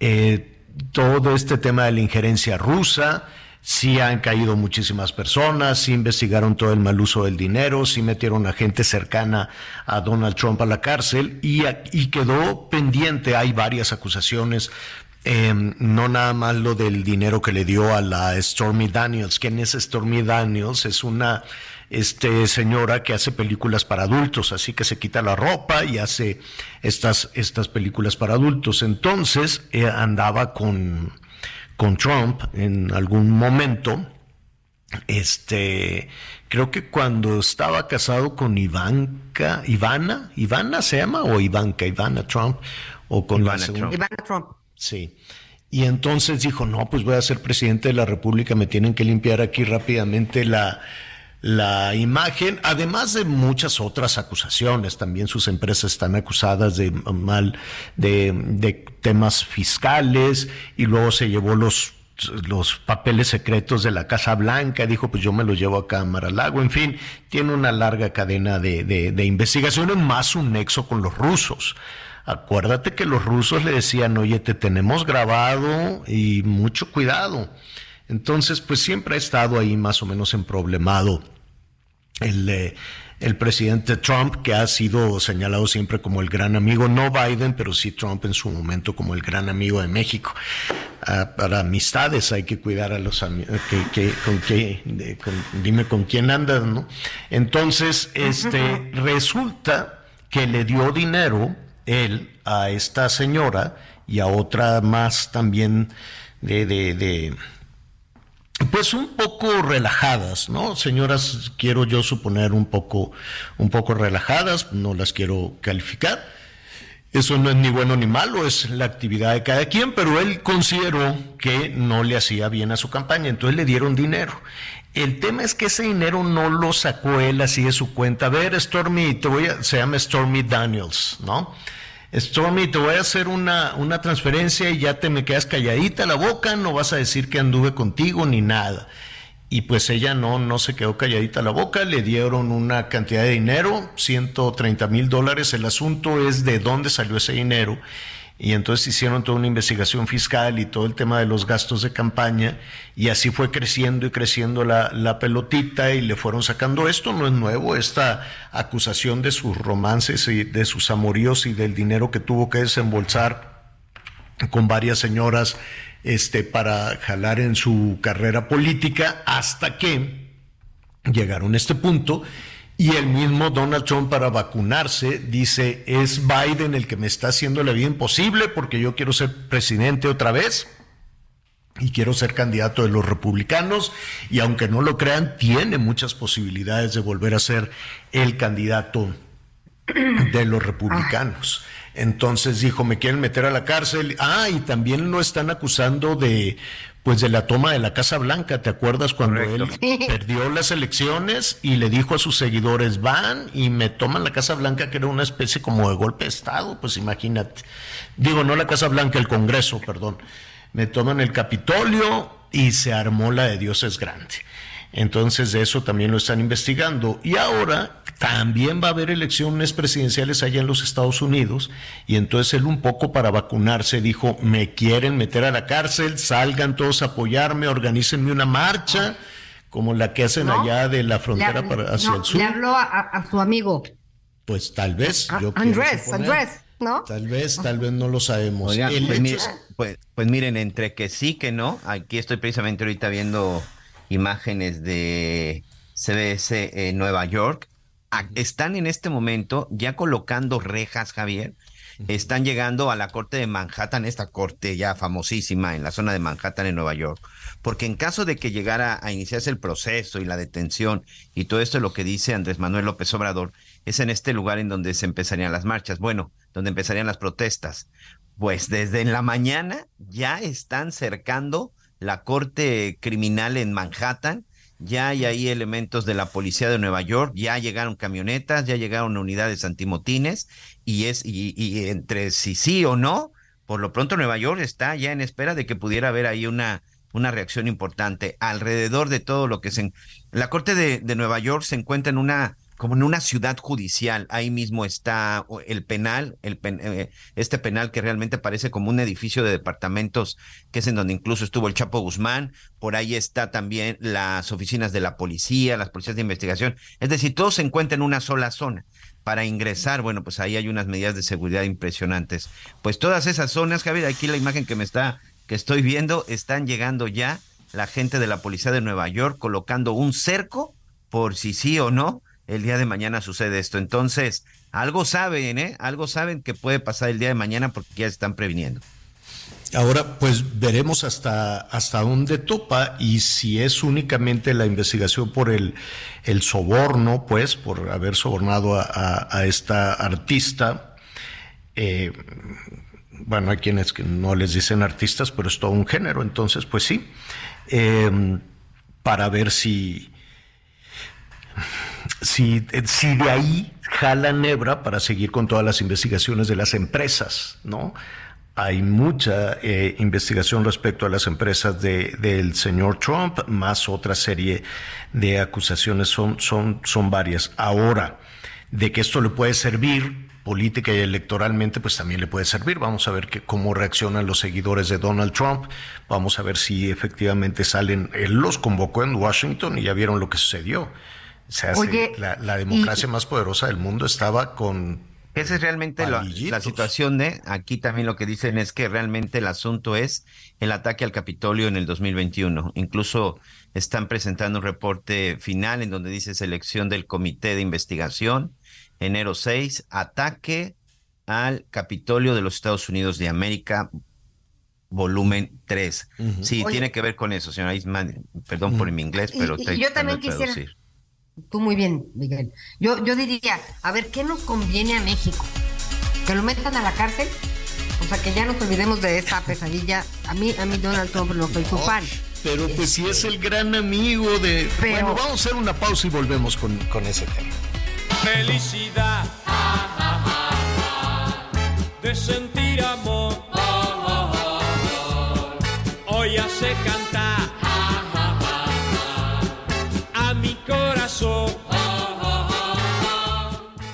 eh, todo este tema de la injerencia rusa. Sí han caído muchísimas personas, sí investigaron todo el mal uso del dinero, sí metieron a gente cercana a Donald Trump a la cárcel y, quedó pendiente, hay varias acusaciones, eh, no nada más lo del dinero que le dio a la Stormy Daniels. ¿Quién es Stormy Daniels? Es una este, señora que hace películas para adultos, así que se quita la ropa y hace estas, estas películas para adultos. Entonces eh, andaba con, con Trump en algún momento. Este, creo que cuando estaba casado con Ivanka, Ivana, Ivana se llama o Ivanka, Ivana Trump, o con la Ivana segunda- Trump. Ivana Trump. Sí. Y entonces dijo, no, pues voy a ser presidente de la República, me tienen que limpiar aquí rápidamente la, la imagen, además de muchas otras acusaciones. También sus empresas están acusadas de mal, de, temas fiscales, y luego se llevó los los papeles secretos de la Casa Blanca, dijo, pues yo me los llevo acá a Mar-a-Lago, en fin, tiene una larga cadena de, de, de investigaciones, más un nexo con los rusos. Acuérdate que los rusos le decían, oye, te tenemos grabado y mucho cuidado. Entonces, pues siempre ha estado ahí más o menos emproblemado el, el presidente Trump, que ha sido señalado siempre como el gran amigo, no Biden, pero sí Trump en su momento como el gran amigo de México. para amistades hay que cuidar a los amigos, que, con qué, dime con quién andas, ¿no? Entonces, este, resulta que le dio dinero él a esta señora y a otra más también de, de, de pues un poco relajadas, ¿no? Señoras, quiero yo suponer un poco, un poco relajadas, no las quiero calificar. Eso no es ni bueno ni malo, es la actividad de cada quien, pero él consideró que no le hacía bien a su campaña, entonces le dieron dinero. El tema es que ese dinero no lo sacó él así de su cuenta. A ver, Stormy, te voy a, se llama Stormy Daniels, ¿no? Stormy, te voy a hacer una, una transferencia y ya te me quedas calladita la boca, no vas a decir que anduve contigo ni nada. Y pues ella no, no se quedó calladita la boca, le dieron una cantidad de dinero, 130 mil dólares. El asunto es de dónde salió ese dinero y entonces hicieron toda una investigación fiscal y todo el tema de los gastos de campaña y así fue creciendo y creciendo la, la, pelotita y le fueron sacando. Esto, no es nuevo, esta acusación de sus romances y de sus amoríos y del dinero que tuvo que desembolsar con varias señoras este, para jalar en su carrera política hasta que llegaron a este punto y el mismo Donald Trump para vacunarse dice, es Biden el que me está haciendo la vida imposible porque yo quiero ser presidente otra vez y quiero ser candidato de los republicanos y aunque no lo crean, tiene muchas posibilidades de volver a ser el candidato de los republicanos. Entonces dijo, me quieren meter a la cárcel. Ah, y también lo están acusando de pues de la toma de la Casa Blanca, ¿te acuerdas cuando él perdió las elecciones y le dijo a sus seguidores, van y me toman la Casa Blanca, que era una especie como de golpe de Estado, pues imagínate. Digo, no la Casa Blanca, el Congreso, perdón. Me toman el Capitolio y se armó la de Dios es grande. Entonces de eso también lo están investigando. Y ahora también va a haber elecciones presidenciales allá en los Estados Unidos y entonces él un poco para vacunarse dijo, me quieren meter a la cárcel, salgan todos a apoyarme, organícenme una marcha como la que hacen allá de la frontera para, hacia el sur. Le habló a, su amigo. Pues tal vez. yo Andrés, Andrés. ¿No? Tal vez, tal vez no lo sabemos. Pues, pues, pues, miren, entre que sí, que no, aquí estoy precisamente ahorita viendo imágenes de CBS en Nueva York están en este momento ya colocando rejas, Javier. Están llegando a la corte de Manhattan, esta corte ya famosísima en la zona de Manhattan en Nueva York, porque en caso de que llegara a iniciarse el proceso y la detención y todo esto es lo que dice Andrés Manuel López Obrador, es en este lugar en donde se empezarían las marchas, bueno, donde empezarían las protestas. Pues desde en la mañana ya están cercando la corte criminal en Manhattan ya hay ahí elementos de la policía de Nueva York, ya llegaron camionetas, ya llegaron unidades antimotines y es y, entre si sí o no, por lo pronto Nueva York está ya en espera de que pudiera haber ahí una una reacción importante. Alrededor de todo lo que se la corte de, de Nueva York se encuentra en una como en una ciudad judicial. Ahí mismo está el penal, el eh, este penal que realmente parece como un edificio de departamentos, que es en donde incluso estuvo el Chapo Guzmán. Por ahí está también las oficinas de la policía, las policías de investigación. Es decir, todo se encuentra en una sola zona. Para ingresar, bueno, pues ahí hay unas medidas de seguridad impresionantes. Pues todas esas zonas, Javier, aquí la imagen que me está, que estoy viendo, están llegando ya la gente de la policía de Nueva York colocando un cerco por si sí o no el día de mañana sucede esto. Entonces, algo saben, ¿eh? Algo saben que puede pasar el día de mañana porque ya están previniendo. Ahora, pues veremos hasta, hasta dónde topa y si es únicamente la investigación por el, el soborno, pues, por haber sobornado a, esta artista. Eh, bueno, hay quienes que no les dicen artistas, pero es todo un género, entonces, pues sí, eh, para ver si si, si de ahí jala Nebra para seguir con todas las investigaciones de las empresas, ¿no? Hay mucha eh, investigación respecto a las empresas de, del señor Trump, más otra serie de acusaciones, son, son, son varias. Ahora, de que esto le puede servir política y electoralmente, pues también le puede servir. Vamos a ver que, cómo reaccionan los seguidores de Donald Trump. Vamos a ver si efectivamente salen. Él los convocó en Washington y ya vieron lo que sucedió. Hace, la, democracia más poderosa del mundo estaba con Esa es realmente la, la, situación de aquí también lo que dicen es que realmente el asunto es el ataque al Capitolio en el 2021. Incluso están presentando un reporte final en donde dice selección del comité de investigación, enero 6, ataque al Capitolio de los Estados Unidos de América, volumen 3. Sí, tiene que ver con eso, señora Isman. Perdón por mi inglés, pero y, yo también quisiera. Tú muy bien, Miguel. Yo, yo diría, a ver, ¿qué nos conviene a México? ¿Que lo metan a la cárcel? O sea, que ya nos olvidemos de esta pesadilla. A mí, a mí Donald Trump no soy su fan. Pero pues si es el gran amigo de... Bueno, vamos a hacer una pausa y volvemos con, con ese tema. Felicidad de sentir amor. Hoy hace cantar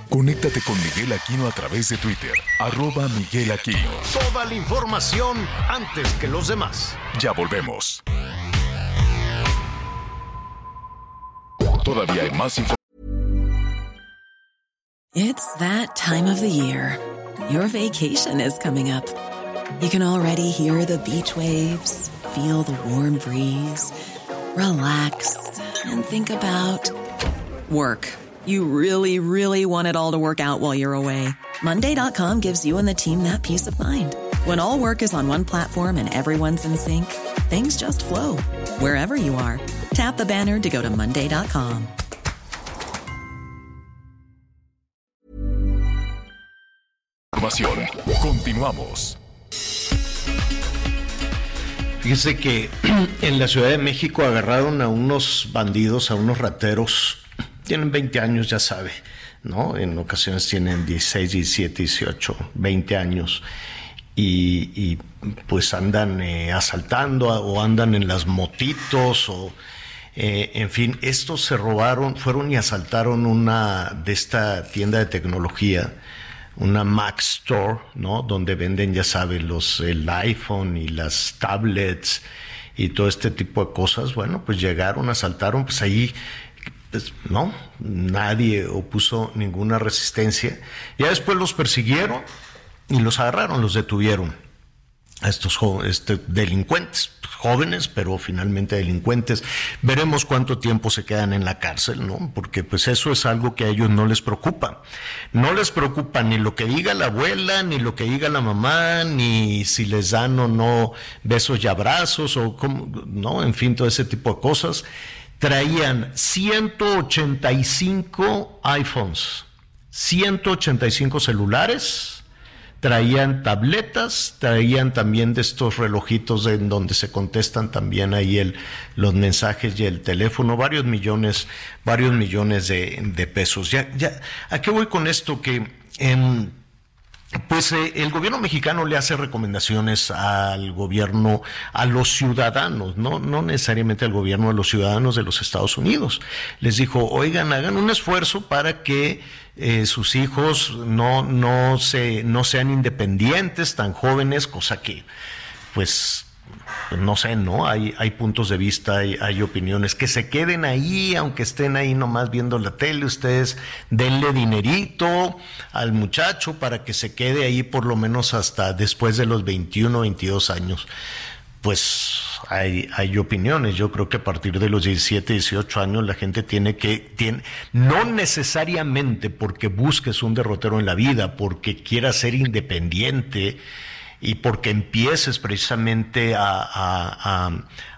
Conéctate con Miguel Aquino a través de Twitter, arroba Miguel Aquino. Toda la información antes que los demás. Ya volvemos. Todavía hay más información. It's that time of the year. Your vacation is coming up. You can already hear the beach waves, feel the warm breeze, relax, and think about work. You really, really want it all to work out while you're away. Monday.com gives you and the team that peace of mind. When all work is on one platform and everyone's in sync, things just flow wherever you are. Tap the banner to go to Monday.com. Continuamos. Fíjese que en la Ciudad de México agarraron a unos bandidos, a unos rateros, tienen 20 años, ya sabe, ¿no? En ocasiones tienen 16, 17, 18, 20 años. Y, pues andan eh, asaltando o andan en las motitos o eh, en fin, estos se robaron, fueron y asaltaron una de esta tienda de tecnología, una Mac Store, ¿no? Donde venden, ya saben, los, el iPhone y las tablets y todo este tipo de cosas. Bueno, pues llegaron, asaltaron, pues ahí, pues, no, nadie opuso ninguna resistencia. Ya después los persiguieron y los agarraron, los detuvieron a estos este, delincuentes, jóvenes, pero finalmente delincuentes. Veremos cuánto tiempo se quedan en la cárcel, ¿no? Porque pues eso es algo que a ellos no les preocupa. No les preocupa ni lo que diga la abuela, ni lo que diga la mamá, ni si les dan o no besos y abrazos, o cómo, ¿no? En fin, todo ese tipo de cosas. Traían 185 iPhones, 185 celulares, traían tabletas, traían también de estos relojitos en donde se contestan también ahí el, los mensajes y el teléfono, varios millones, varios millones de, pesos. Ya, ya, ¿a qué voy con esto? Que en pues eh, el gobierno mexicano le hace recomendaciones al gobierno, a los ciudadanos, no, no necesariamente al gobierno de los ciudadanos de los Estados Unidos. Les dijo, oigan, hagan un esfuerzo para que eh, sus hijos no, no, se, no sean independientes, tan jóvenes, cosa que, pues, no sé, ¿no? Hay, hay puntos de vista, hay, opiniones, que se queden ahí, aunque estén ahí nomás viendo la tele, ustedes denle dinerito al muchacho para que se quede ahí por lo menos hasta después de los 21, 22 años. Pues hay, hay opiniones. Yo creo que a partir de los 17, 18 años la gente tiene que, tiene, no necesariamente porque busques un derrotero en la vida, porque quieras ser independiente, y porque empieces precisamente a, a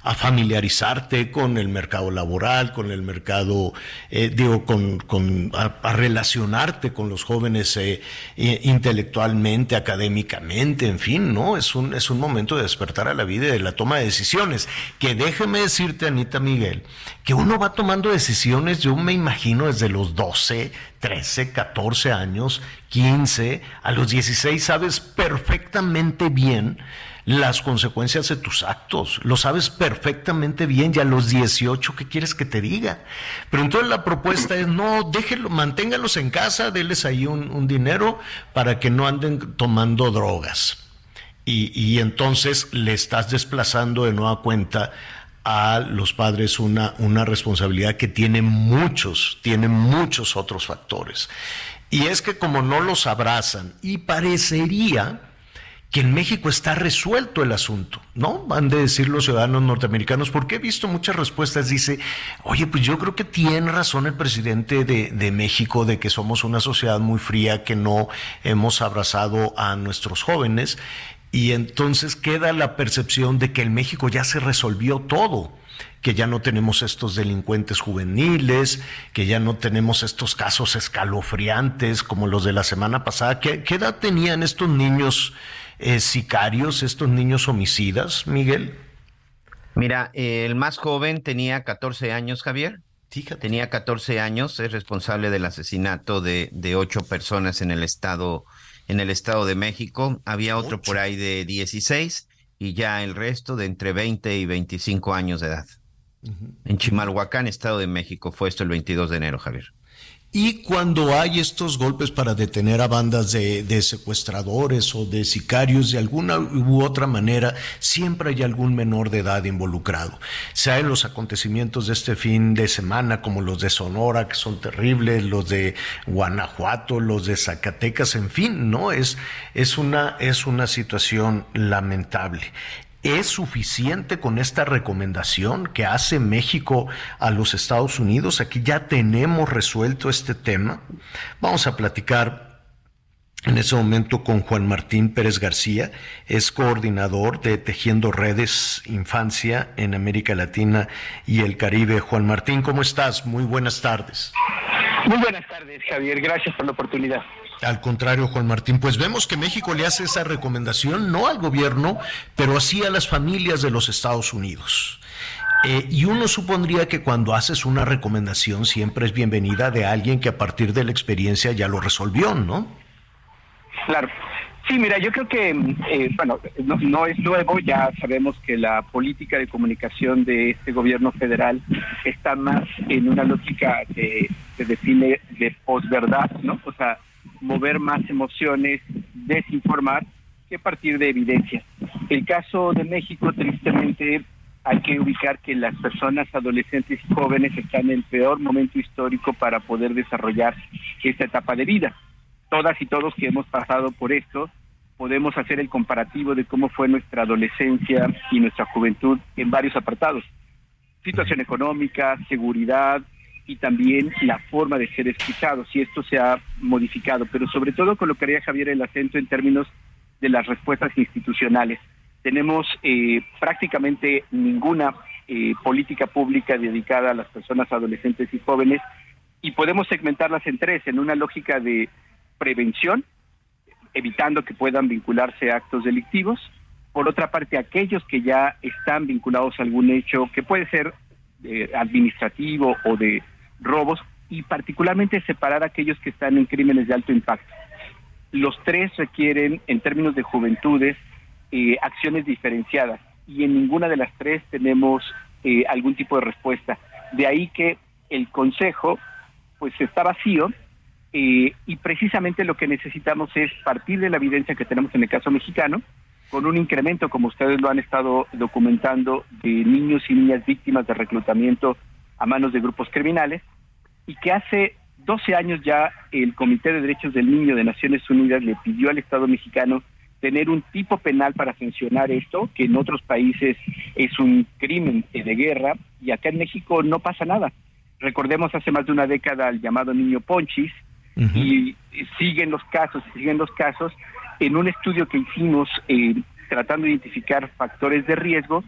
familiarizarte con el mercado laboral, con el mercado, eh, digo, con, con a, relacionarte con los jóvenes eh, intelectualmente, académicamente, en fin, ¿no? Es un, es un momento de despertar a la vida y de la toma de decisiones. Que déjeme decirte, Anita Miguel, que uno va tomando decisiones, yo me imagino, desde los 12, 13, 14 años, 15, a los 16 sabes perfectamente bien las consecuencias de tus actos. Lo sabes perfectamente bien, ya a los 18, ¿qué quieres que te diga? Pero entonces la propuesta es, no, déjenlo, manténgalos en casa, denles ahí un, dinero para que no anden tomando drogas. Y, y entonces le estás desplazando de nueva cuenta a los padres una, una responsabilidad que tiene muchos, tiene muchos otros factores. Y es que como no los abrazan, y parecería que en México está resuelto el asunto, ¿no? Van de decir los ciudadanos norteamericanos, porque he visto muchas respuestas, dice, oye, pues yo creo que tiene razón el presidente de, de, México de que somos una sociedad muy fría, que no hemos abrazado a nuestros jóvenes, y entonces queda la percepción de que en México ya se resolvió todo que ya no tenemos estos delincuentes juveniles, que ya no tenemos estos casos escalofriantes como los de la semana pasada. ¿Qué, qué edad tenían estos niños eh, sicarios, estos niños homicidas, Miguel? Mira, eh, el más joven tenía 14 años, Javier. Fíjate. Tenía 14 años, es responsable del asesinato de, de ocho personas en el estado, en el estado de México. Había otro por ahí de 16 y ya el resto de entre 20 y 25 años de edad. En Chimalhuacán, Estado de México, fue esto el 22 de enero, Javier. Y cuando hay estos golpes para detener a bandas de, secuestradores o de sicarios de alguna u otra manera, siempre hay algún menor de edad involucrado. Sea en los acontecimientos de este fin de semana, como los de Sonora, que son terribles, los de Guanajuato, los de Zacatecas, en fin, ¿no? Es, es, una, es una situación lamentable. ¿Es suficiente con esta recomendación que hace México a los Estados Unidos? Aquí ya tenemos resuelto este tema. Vamos a platicar en ese momento con Juan Martín Pérez García, es coordinador de Tejiendo Redes Infancia en América Latina y el Caribe. Juan Martín, ¿cómo estás? Muy buenas tardes. Muy buenas tardes, Javier. Gracias por la oportunidad. Al contrario, Juan Martín, pues vemos que México le hace esa recomendación no al gobierno, pero sí a las familias de los Estados Unidos. Eh, y uno supondría que cuando haces una recomendación siempre es bienvenida de alguien que a partir de la experiencia ya lo resolvió, ¿no? Claro. Sí, mira, yo creo que, eh, bueno, no, no, es nuevo, ya sabemos que la política de comunicación de este gobierno federal está más en una lógica que se define de posverdad, ¿no? O sea, mover más emociones, desinformar, que partir de evidencia. El caso de México, tristemente, hay que ubicar que las personas adolescentes y jóvenes están en el peor momento histórico para poder desarrollar esta etapa de vida. Todas y todos que hemos pasado por esto, podemos hacer el comparativo de cómo fue nuestra adolescencia y nuestra juventud en varios apartados. Situación económica, seguridad, y también la forma de ser escuchados, y esto se ha modificado, pero sobre todo colocaría Javier el acento en términos de las respuestas institucionales. Tenemos eh, prácticamente ninguna eh, política pública dedicada a las personas adolescentes y jóvenes y podemos segmentarlas en tres, en una lógica de prevención, evitando que puedan vincularse a actos delictivos, por otra parte aquellos que ya están vinculados a algún hecho que puede ser eh, administrativo o de robos y particularmente separar aquellos que están en crímenes de alto impacto. Los tres requieren, en términos de juventudes, eh, acciones diferenciadas y en ninguna de las tres tenemos eh, algún tipo de respuesta. De ahí que el Consejo pues está vacío eh, y precisamente lo que necesitamos es partir de la evidencia que tenemos en el caso mexicano, con un incremento, como ustedes lo han estado documentando, de niños y niñas víctimas de reclutamiento a manos de grupos criminales, y que hace 12 años ya el Comité de Derechos del Niño de Naciones Unidas le pidió al Estado mexicano tener un tipo penal para sancionar esto, que en otros países es un crimen de guerra, y acá en México no pasa nada. Recordemos hace más de una década al llamado niño Ponchis, y siguen los casos, siguen los casos. En un estudio que hicimos eh, tratando de identificar factores de riesgo,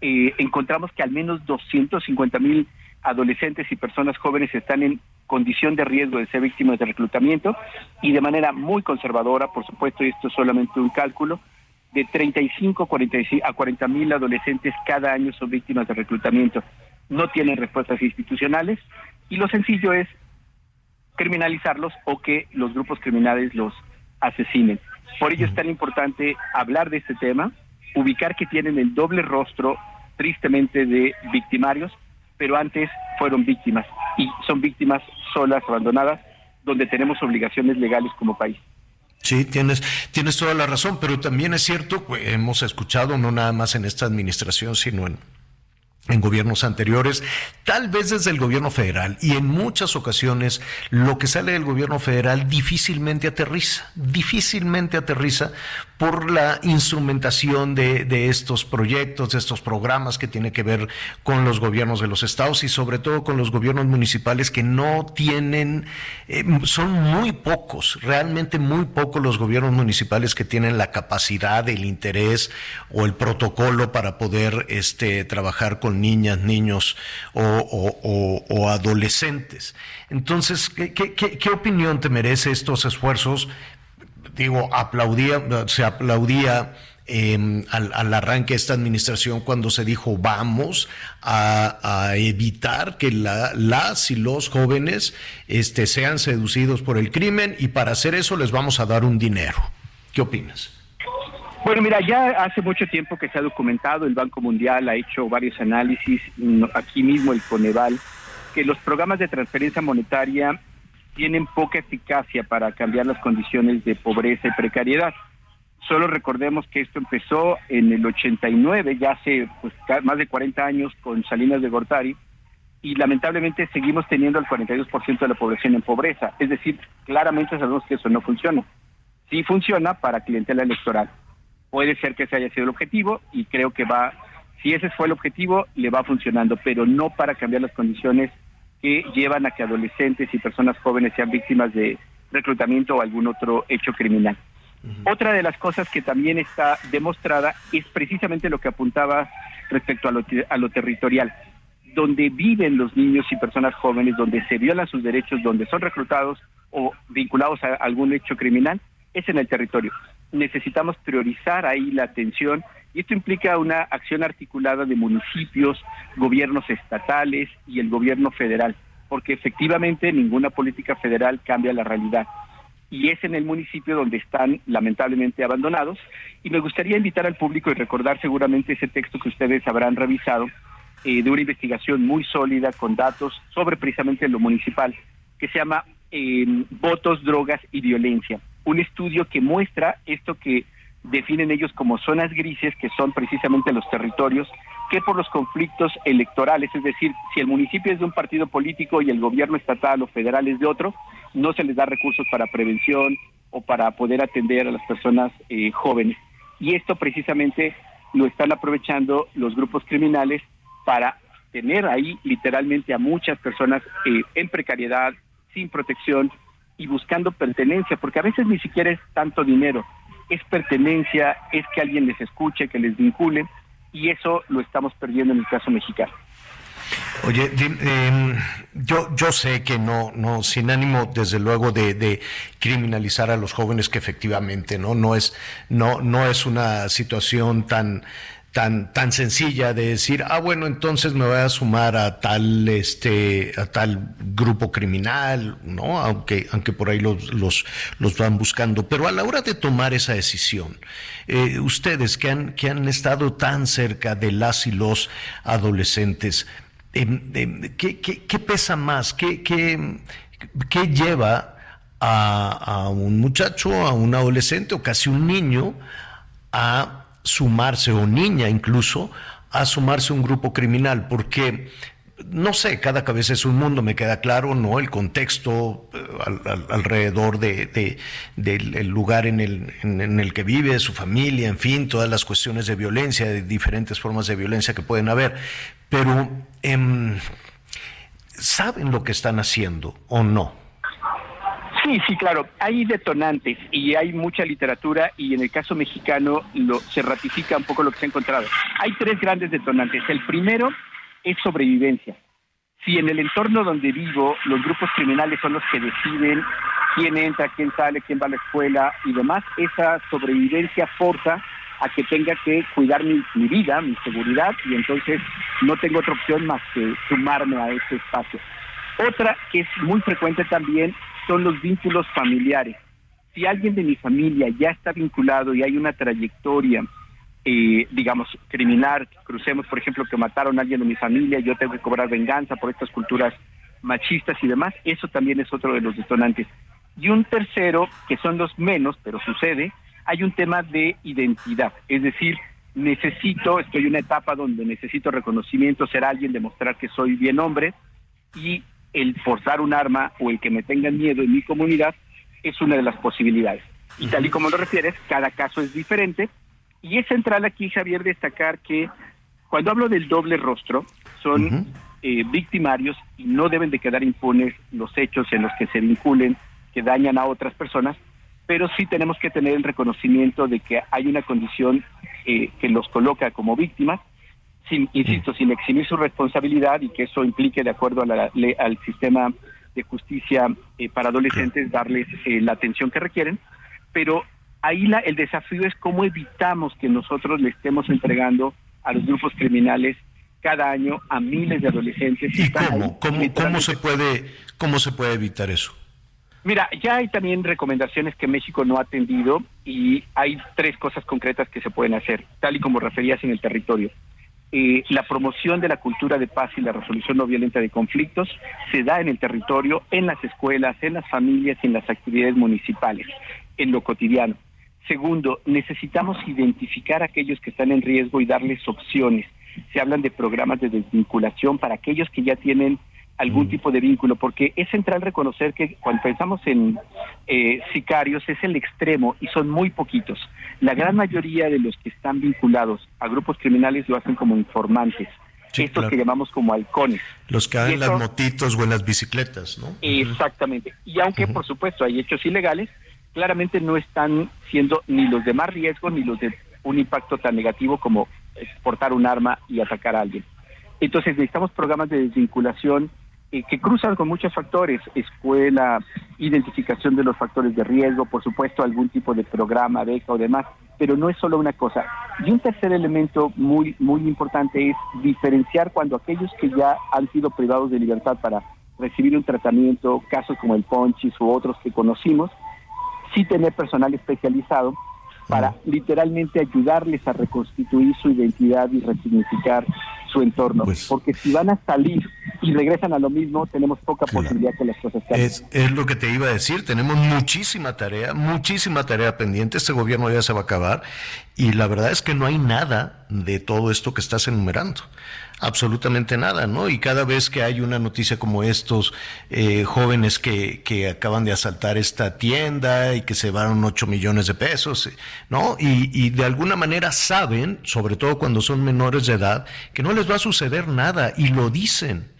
eh, encontramos que al menos 250 mil adolescentes y personas jóvenes están en condición de riesgo de ser víctimas de reclutamiento y de manera muy conservadora, por supuesto, y esto es solamente un cálculo, de 35 a 40 mil adolescentes cada año son víctimas de reclutamiento. No tienen respuestas institucionales y lo sencillo es criminalizarlos o que los grupos criminales los asesinen. Por ello es tan importante hablar de este tema, ubicar que tienen el doble rostro, tristemente, de victimarios, pero antes fueron víctimas y son víctimas solas, abandonadas, donde tenemos obligaciones legales como país. Sí, tienes, tienes toda la razón, pero también es cierto, pues, hemos escuchado, no nada más en esta administración, sino en, en gobiernos anteriores, tal vez desde el gobierno federal, y en muchas ocasiones lo que sale del gobierno federal difícilmente aterriza, difícilmente aterriza por la instrumentación de, estos proyectos, de estos programas que tiene que ver con los gobiernos de los estados y sobre todo con los gobiernos municipales que no tienen, eh, son muy pocos, realmente muy pocos los gobiernos municipales que tienen la capacidad, el interés o el protocolo para poder este, trabajar con niñas, niños o, adolescentes. Entonces, ¿qué, qué, opinión te merece estos esfuerzos? Digo, aplaudía, se aplaudía em, al, arranque de esta administración cuando se dijo vamos a, evitar que las y los jóvenes este, sean seducidos por el crimen y para hacer eso les vamos a dar un dinero. ¿Qué opinas? Bueno, mira, ya hace mucho tiempo que se ha documentado, el Banco Mundial ha hecho varios análisis, aquí mismo el Coneval, que los programas de transferencia monetaria tienen poca eficacia para cambiar las condiciones de pobreza y precariedad. Solo recordemos que esto empezó en el 89, ya hace pues, más de 40 años con Salinas de Gortari, y lamentablemente seguimos teniendo el 42% de la población en pobreza. Es decir, claramente sabemos que eso no funciona. Sí funciona para clientela electoral puede ser que ese haya sido el objetivo y creo que va, si ese fue el objetivo, le va funcionando, pero no para cambiar las condiciones que llevan a que adolescentes y personas jóvenes sean víctimas de reclutamiento o algún otro hecho criminal. Otra de las cosas que también está demostrada es precisamente lo que apuntaba respecto a lo, a lo territorial, donde viven los niños y personas jóvenes, donde se violan sus derechos, donde son reclutados o vinculados a algún hecho criminal, es en el territorio necesitamos priorizar ahí la atención y esto implica una acción articulada de municipios, gobiernos estatales y el gobierno federal, porque efectivamente ninguna política federal cambia la realidad. Y es en el municipio donde están lamentablemente abandonados. Y me gustaría invitar al público y recordar seguramente ese texto que ustedes habrán revisado, eh, de una investigación muy sólida con datos sobre precisamente lo municipal, que se llama eh, Votos, Drogas y Violencia un estudio que muestra esto que definen ellos como zonas grises, que son precisamente los territorios, que por los conflictos electorales, es decir, si el municipio es de un partido político y el gobierno estatal o federal es de otro, no se les da recursos para prevención o para poder atender a las personas eh, jóvenes. Y esto precisamente lo están aprovechando los grupos criminales para tener ahí literalmente a muchas personas eh, en precariedad, sin protección, y buscando pertenencia, porque a veces ni siquiera es tanto dinero, es pertenencia, es que alguien les escuche, que les vincule, y eso lo estamos perdiendo en el caso mexicano. Oye, em, yo, yo sé que no, no, sin ánimo, desde luego, de, de, criminalizar a los jóvenes, que efectivamente, no, no es, no, no es una situación tan, tan, tan sencilla de decir, ah, bueno, entonces me voy a sumar a tal, este, a tal grupo criminal, ¿no? Aunque, aunque por ahí los, los, los van buscando. Pero a la hora de tomar esa decisión, eh, ustedes que han, que han estado tan cerca de las y los adolescentes, em, em, ¿qué, qué, pesa más? ¿Qué, qué, qué lleva a, a un muchacho, a un adolescente o casi un niño a sumarse, o niña incluso, a sumarse a un grupo criminal, porque no sé, cada cabeza es un mundo, me queda claro, ¿no? El contexto eh, alrededor de, del lugar en el, en, el que vive, su familia, en fin, todas las cuestiones de violencia, de diferentes formas de violencia que pueden haber. Pero, em, ¿saben lo que están haciendo o no? Sí, sí, claro. Hay detonantes y hay mucha literatura y en el caso mexicano lo, se ratifica un poco lo que se ha encontrado. Hay tres grandes detonantes. El primero es sobrevivencia. Si en el entorno donde vivo los grupos criminales son los que deciden quién entra, quién sale, quién va a la escuela y demás, esa sobrevivencia forza a que tenga que cuidar mi, mi vida, mi seguridad y entonces no tengo otra opción más que sumarme a ese espacio. Otra que es muy frecuente también son los vínculos familiares. Si alguien de mi familia ya está vinculado y hay una trayectoria, eh, digamos, criminal, crucemos, por ejemplo, que mataron a alguien de mi familia, yo tengo que cobrar venganza por estas culturas machistas y demás, eso también es otro de los detonantes. Y un tercero, que son los menos, pero sucede, hay un tema de identidad, es decir, necesito, estoy en una etapa donde necesito reconocimiento, ser alguien, demostrar que soy bien hombre y el forzar un arma o el que me tengan miedo en mi comunidad es una de las posibilidades. Y tal y como lo refieres, cada caso es diferente. Y es central aquí, Javier, destacar que cuando hablo del doble rostro, son eh, victimarios y no deben de quedar impunes los hechos en los que se vinculen, que dañan a otras personas, pero sí tenemos que tener el reconocimiento de que hay una condición eh, que los coloca como víctimas, sin, insisto, sin eximir su responsabilidad y que eso implique, de acuerdo a la, al sistema de justicia eh, para adolescentes, darles la atención que requieren, pero ahí la, el desafío es cómo evitamos que nosotros le estemos entregando a los grupos criminales cada año a miles de adolescentes. ¿Y cómo? ¿Cómo, se puede, ¿Cómo se puede evitar eso? Mira, ya hay también recomendaciones que México no ha atendido y hay tres cosas concretas que se pueden hacer, tal y como referías en el territorio. Eh, la promoción de la cultura de paz y la resolución no violenta de conflictos se da en el territorio, en las escuelas, en las familias y en las actividades municipales, en lo cotidiano. Segundo, necesitamos identificar a aquellos que están en riesgo y darles opciones. Se hablan de programas de desvinculación para aquellos que ya tienen algún mm. tipo de vínculo, porque es central reconocer que cuando pensamos en eh, sicarios es el extremo y son muy poquitos. La gran mayoría de los que están vinculados a grupos criminales lo hacen como informantes. estos que llamamos como halcones. Los que dan en las motitos o en las bicicletas, ¿no? Exactamente. Y aunque, por supuesto, hay hechos ilegales, claramente no están siendo ni los de más riesgo ni los de un impacto tan negativo como exportar un arma y atacar a alguien. Entonces necesitamos programas de desvinculación eh, que cruzan con muchos factores, escuela, identificación de los factores de riesgo, por supuesto algún tipo de programa, beca o demás, pero no es solo una cosa. Y un tercer elemento muy, muy importante es diferenciar cuando aquellos que ya han sido privados de libertad para recibir un tratamiento, casos como el Ponchis u otros que conocimos, sí tener personal especializado para literalmente ayudarles a reconstituir su identidad y resignificar su entorno. Pues Porque si van a salir y regresan a lo mismo, tenemos poca posibilidad que las cosas cambien. Es, es, lo que te iba a decir, tenemos muchísima tarea, muchísima tarea pendiente, este gobierno ya se va a acabar y la verdad es que no hay nada de todo esto que estás enumerando absolutamente nada, ¿no? Y cada vez que hay una noticia como estos eh, jóvenes que, que acaban de asaltar esta tienda y que se llevaron 8 millones de pesos, ¿no? Y, y de alguna manera saben, sobre todo cuando son menores de edad, que no les va a suceder nada y lo dicen.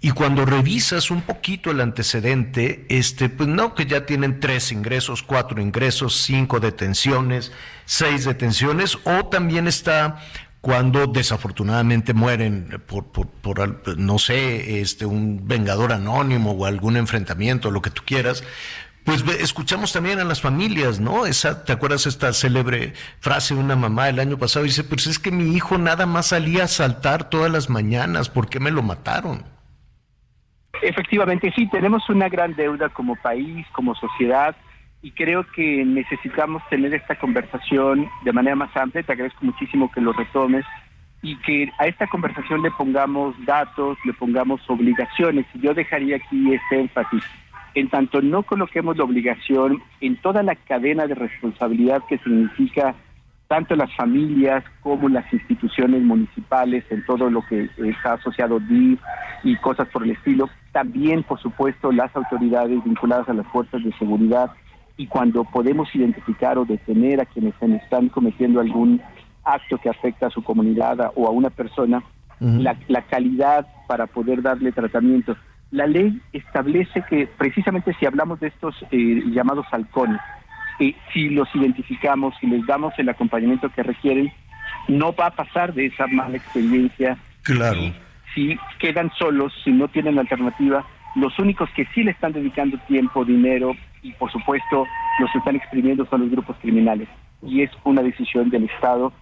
Y cuando revisas un poquito el antecedente, este, pues no, que ya tienen tres ingresos, cuatro ingresos, cinco detenciones, seis detenciones, o también está cuando desafortunadamente mueren por, por, por, no sé, este, un vengador anónimo o algún enfrentamiento, lo que tú quieras, pues escuchamos también a las familias, ¿no? Esa, ¿te acuerdas esta célebre frase de una mamá el año pasado? Dice, pues es que mi hijo nada más salía a saltar todas las mañanas, ¿por qué me lo mataron? Efectivamente, sí, tenemos una gran deuda como país, como sociedad, y creo que necesitamos tener esta conversación de manera más amplia. Te agradezco muchísimo que lo retomes y que a esta conversación le pongamos datos, le pongamos obligaciones. Y yo dejaría aquí este énfasis. En tanto no coloquemos la obligación en toda la cadena de responsabilidad que significa tanto las familias como las instituciones municipales, en todo lo que está asociado DIF y cosas por el estilo, también, por supuesto, las autoridades vinculadas a las fuerzas de seguridad, y cuando podemos identificar o detener a quienes están cometiendo algún acto que afecta a su comunidad o a una persona, la, calidad para poder darle tratamiento. La ley establece que precisamente si hablamos de estos eh, llamados halcones, eh, si los identificamos, si les damos el acompañamiento que requieren, no va a pasar de esa mala experiencia. Claro. si quedan solos, si no tienen alternativa, los únicos que sí le están dedicando tiempo, dinero y por supuesto los están exprimiendo son los grupos criminales. Y es una decisión del Estado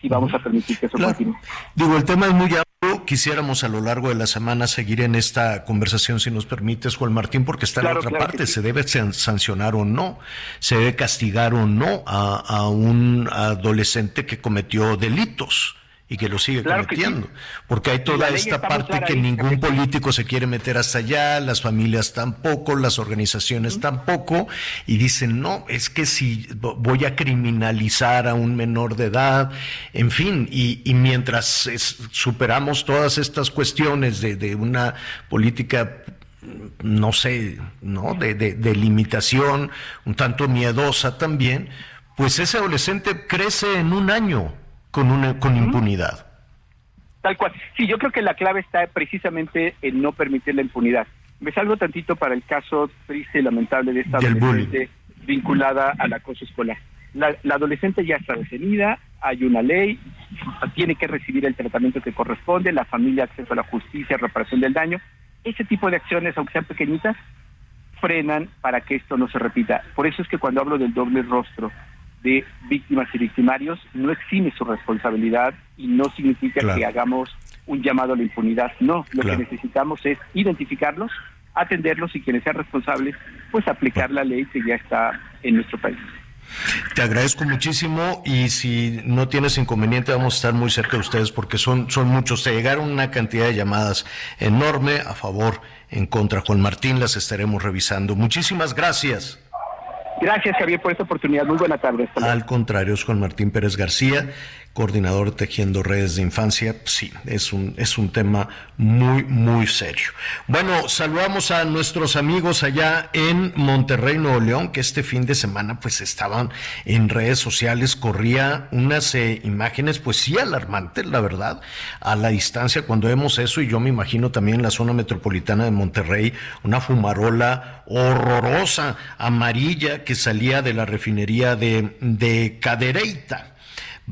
si vamos a permitir que eso continúe. Digo, el tema es muy amplio. Quisiéramos a lo largo de la semana seguir en esta conversación, si nos permites, Juan Martín, porque está en la otra parte. ¿Se debe sancionar o no? ¿Se debe castigar o no a, a un adolescente que cometió delitos? Y que lo sigue cometiendo. Porque hay toda esta parte que ningún político se quiere meter hasta allá, las familias tampoco, las organizaciones tampoco, y dicen, no, es que si voy a criminalizar a un menor de edad, en fin, y, mientras superamos todas estas cuestiones de, de una política no sé, ¿no? De, de, limitación, un tanto miedosa también, pues ese adolescente crece en un año con, una, con impunidad. Tal cual. Sí, yo creo que la clave está precisamente en no permitir la impunidad. Me salgo tantito para el caso triste y lamentable de esta adolescente vinculada al acoso escolar. La, la, adolescente ya está detenida, hay una ley, tiene que recibir el tratamiento que corresponde, la familia acceso a la justicia, reparación del daño. Ese tipo de acciones, aunque sean pequeñitas, frenan para que esto no se repita. Por eso es que cuando hablo del doble rostro de víctimas y victimarios no exime su responsabilidad y no significa que hagamos un llamado a la impunidad. No, lo que necesitamos es identificarlos, atenderlos y quienes sean responsables, pues aplicar la ley que ya está en nuestro país. Te agradezco muchísimo y si no tienes inconveniente vamos a estar muy cerca de ustedes porque son, son muchos. Te llegaron una cantidad de llamadas enorme a favor, en contra. Juan Martín las estaremos revisando. Muchísimas gracias. Gracias, Javier, por esta oportunidad. Muy buena tarde. Al contrario, es Juan Martín Pérez García coordinador tejiendo redes de infancia, sí, es un, es un tema muy, muy serio. Bueno, saludamos a nuestros amigos allá en Monterrey, Nuevo León, que este fin de semana pues estaban en redes sociales, corría unas eh, imágenes pues sí alarmantes, la verdad, a la distancia cuando vemos eso y yo me imagino también en la zona metropolitana de Monterrey, una fumarola horrorosa, amarilla, que salía de la refinería de, de Cadereyta.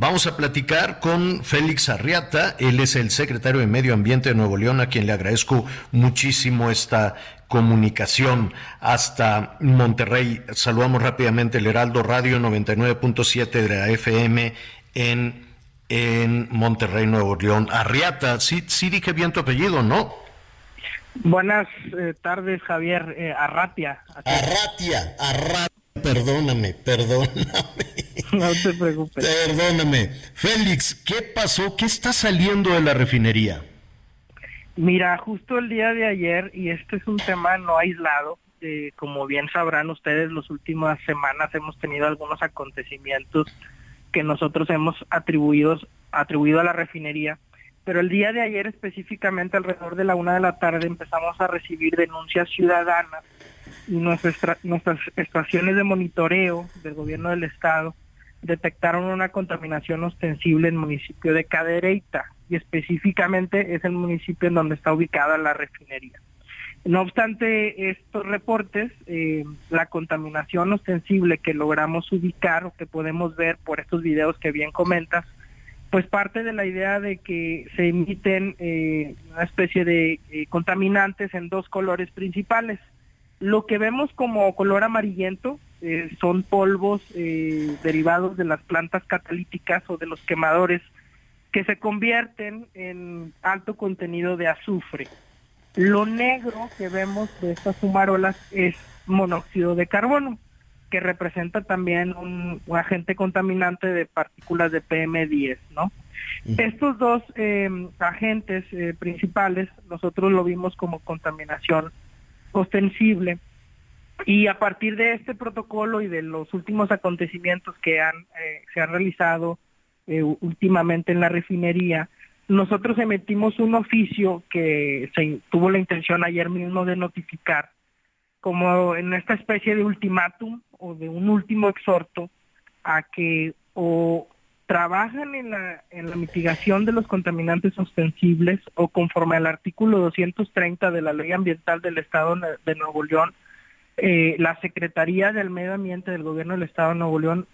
Vamos a platicar con Félix Arriata, él es el secretario de Medio Ambiente de Nuevo León, a quien le agradezco muchísimo esta comunicación hasta Monterrey. Saludamos rápidamente el Heraldo Radio 99.7 de la FM en, en Monterrey, Nuevo León. Arriata, sí, sí dije bien tu apellido, ¿no? Buenas eh, tardes, Javier. Eh, Arratia. Arratia, Arratia. Perdóname, perdóname. No te preocupes. Perdóname. Félix, ¿qué pasó? ¿Qué está saliendo de la refinería? Mira, justo el día de ayer, y este es un tema no aislado, eh, como bien sabrán ustedes, las últimas semanas hemos tenido algunos acontecimientos que nosotros hemos atribuido, atribuido a la refinería, pero el día de ayer específicamente alrededor de la una de la tarde empezamos a recibir denuncias ciudadanas y nuestras, nuestras estaciones de monitoreo del gobierno del estado detectaron una contaminación ostensible en el municipio de Cadereyta y específicamente es el municipio en donde está ubicada la refinería. No obstante estos reportes, eh, la contaminación ostensible que logramos ubicar o que podemos ver por estos videos que bien comentas, pues parte de la idea de que se emiten eh, una especie de eh, contaminantes en dos colores principales, lo que vemos como color amarillento eh, son polvos eh, derivados de las plantas catalíticas o de los quemadores que se convierten en alto contenido de azufre. Lo negro que vemos de estas fumarolas es monóxido de carbono, que representa también un, agente contaminante de partículas de PM10, ¿no? Estos dos eh, agentes principales nosotros lo vimos como contaminación ostensible. Y a partir de este protocolo y de los últimos acontecimientos que han, eh, se han realizado eh, últimamente en la refinería, nosotros emitimos un oficio que se tuvo la intención ayer mismo de notificar como en esta especie de ultimátum o de un último exhorto a que o trabajan en la, en la mitigación de los contaminantes ostensibles o conforme al artículo 230 de la Ley Ambiental del Estado de Nuevo León, eh, la Secretaría del Medio Ambiente del Gobierno del Estado de Nuevo León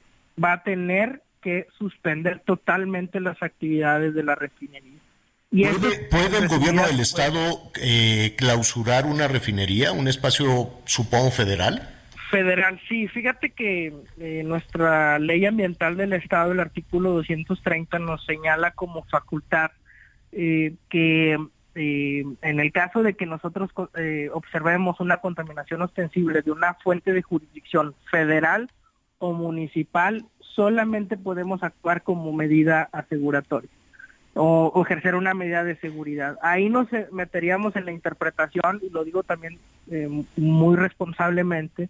va a tener que suspender totalmente las actividades de la refinería. Y ¿Puede, el gobierno del Estado eh, clausurar una refinería, un espacio, supongo, federal? Federal, sí. Fíjate que eh, nuestra ley ambiental del Estado, el artículo 230, nos señala como facultad eh, que eh, en el caso de que nosotros observemos una contaminación ostensible de una fuente de jurisdicción federal o municipal, solamente podemos actuar como medida aseguratoria. o, ejercer una medida de seguridad. Ahí nos eh, meteríamos en la interpretación, y lo digo también eh, muy responsablemente,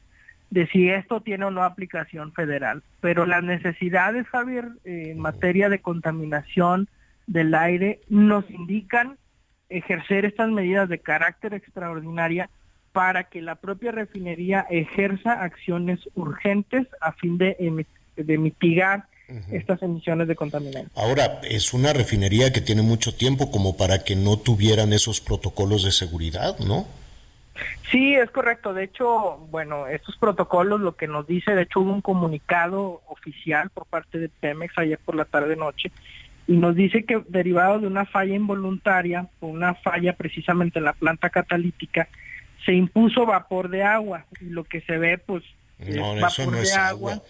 de si esto tiene o no aplicación federal. Pero las necesidades, Javier, en materia de contaminación del aire nos indican ejercer estas medidas de carácter extraordinaria para que la propia refinería ejerza acciones urgentes a fin de, de mitigar estas emisiones de contaminantes. Ahora, es una refinería que tiene mucho tiempo como para que no tuvieran esos protocolos de seguridad, ¿no? Sí, es correcto. De hecho, bueno, estos protocolos lo que nos dice, de hecho hubo un comunicado oficial por parte de Pemex ayer por la tarde noche y nos dice que derivado de una falla involuntaria, una falla precisamente en la planta catalítica, se impuso vapor de agua y lo que se ve pues es vapor de agua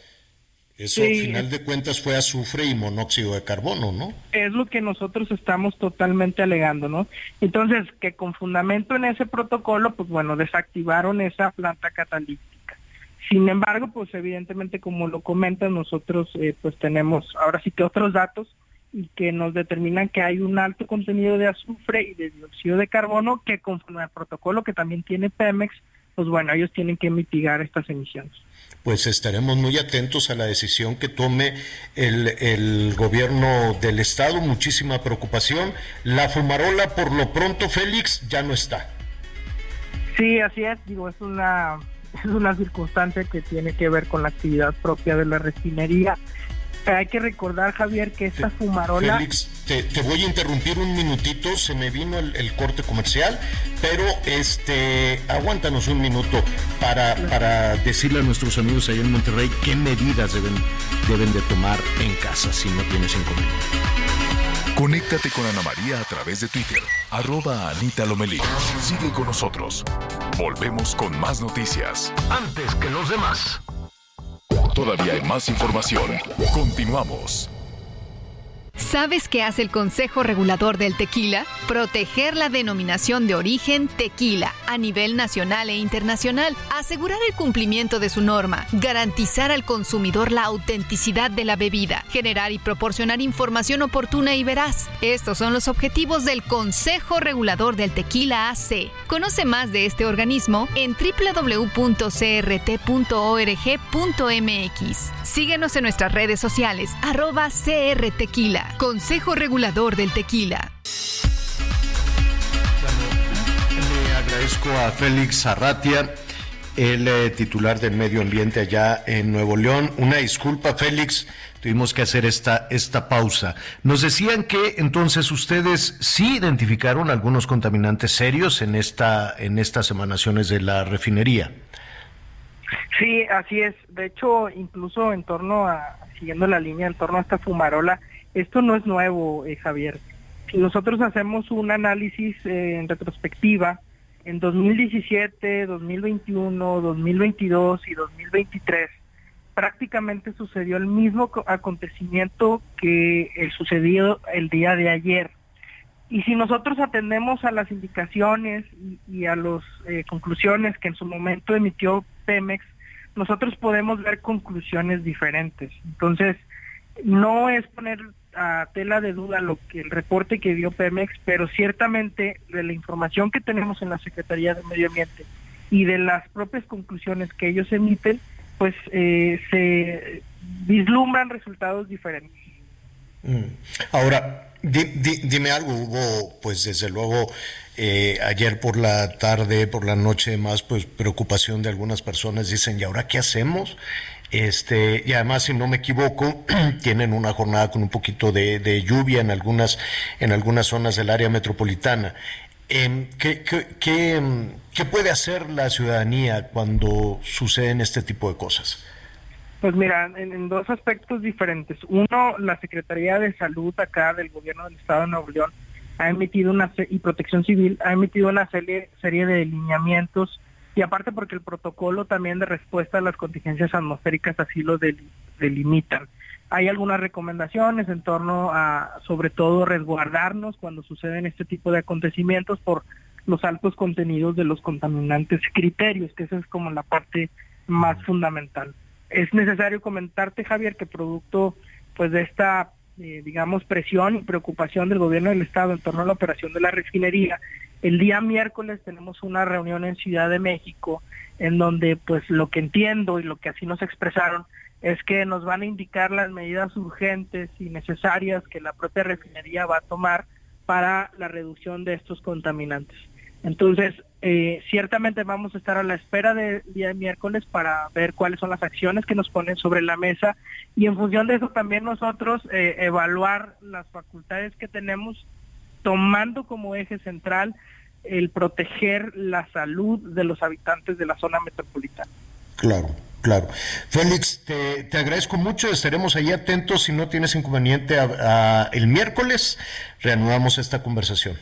eso al final de cuentas fue azufre y monóxido de carbono, ¿no? Es lo que nosotros estamos totalmente alegando, ¿no? Entonces, que con fundamento en ese protocolo, pues bueno, desactivaron esa planta catalítica. Sin embargo, pues evidentemente, como lo comentan, nosotros eh, pues tenemos ahora sí que otros datos y que nos determinan que hay un alto contenido de azufre y de dióxido de carbono que conforme al protocolo que también tiene Pemex, pues bueno, ellos tienen que mitigar estas emisiones pues estaremos muy atentos a la decisión que tome el, gobierno del estado. Muchísima preocupación. La fumarola, por lo pronto, Félix, ya no está. Sí, así es. Digo, es una, es una circunstancia que tiene que ver con la actividad propia de la refinería hay que recordar, Javier, que esta fumarola... Félix, te, voy a interrumpir un minutito, se me vino el, corte comercial, pero este, aguántanos un minuto para, para decirle a nuestros amigos allá en Monterrey qué medidas deben, deben de tomar en casa si no tienes inconveniente. Conéctate con Ana María a través de Twitter, arroba Anita Lomelí. Sigue con nosotros. Volvemos con más noticias. Antes que los demás. Todavía hay más información. Continuamos. ¿Sabes qué hace el Consejo Regulador del Tequila? Proteger la denominación de origen tequila a nivel nacional e internacional, asegurar el cumplimiento de su norma, garantizar al consumidor la autenticidad de la bebida, generar y proporcionar información oportuna y veraz. Estos son los objetivos del Consejo Regulador del Tequila AC. Conoce más de este organismo en www.crt.org.mx. Síguenos en nuestras redes sociales, arroba crtequila. Consejo Regulador del Tequila. le agradezco a Félix Arratia, el eh, titular del medio ambiente allá en Nuevo León. Una disculpa, Félix, tuvimos que hacer esta, esta pausa. Nos decían que entonces ustedes sí identificaron algunos contaminantes serios en, esta, en estas emanaciones de la refinería. Sí, así es. De hecho, incluso en torno a, siguiendo la línea, en torno a esta fumarola, esto no es nuevo, eh, Javier. Nosotros hacemos un análisis eh, en retrospectiva, en 2017, 2021, 2022 y 2023, prácticamente sucedió el mismo acontecimiento que el sucedido el día de ayer. Y si nosotros atendemos a las indicaciones y, a las eh, conclusiones que en su momento emitió Pemex, nosotros podemos ver conclusiones diferentes. Entonces, no es poner a tela de duda lo que el reporte que dio Pemex, pero ciertamente de la información que tenemos en la Secretaría de Medio Ambiente y de las propias conclusiones que ellos emiten, pues eh, se vislumbran resultados diferentes. Mm. Ahora, dime algo, hubo pues desde luego eh, ayer por la tarde, por la noche más, pues preocupación de algunas personas, dicen, ¿y ahora qué hacemos? Este, y además, si no me equivoco, tienen una jornada con un poquito de, lluvia en algunas, en algunas zonas del área metropolitana. ¿qué, qué, em, qué, puede hacer la ciudadanía cuando suceden este tipo de cosas? Pues mira, en, dos aspectos diferentes. Uno, la Secretaría de Salud acá del Gobierno del Estado de Nuevo León ha emitido una y Protección Civil ha emitido una serie, serie de lineamientos y aparte porque el protocolo también de respuesta a las contingencias atmosféricas así lo delimitan. Hay algunas recomendaciones en torno a, sobre todo, resguardarnos cuando suceden este tipo de acontecimientos por los altos contenidos de los contaminantes criterios, que esa es como la parte más fundamental. Es necesario comentarte, Javier, que producto pues de esta eh, digamos, presión y preocupación del gobierno del Estado en torno a la operación de la refinería. El día miércoles tenemos una reunión en Ciudad de México en donde pues lo que entiendo y lo que así nos expresaron es que nos van a indicar las medidas urgentes y necesarias que la propia refinería va a tomar para la reducción de estos contaminantes. Entonces, eh, ciertamente vamos a estar a la espera del día miércoles para ver cuáles son las acciones que nos ponen sobre la mesa y en función de eso también nosotros eh, evaluar las facultades que tenemos tomando como eje central el proteger la salud de los habitantes de la zona metropolitana. Claro, claro. Félix, te, agradezco mucho, estaremos ahí atentos si no tienes inconveniente el miércoles, reanudamos esta conversación.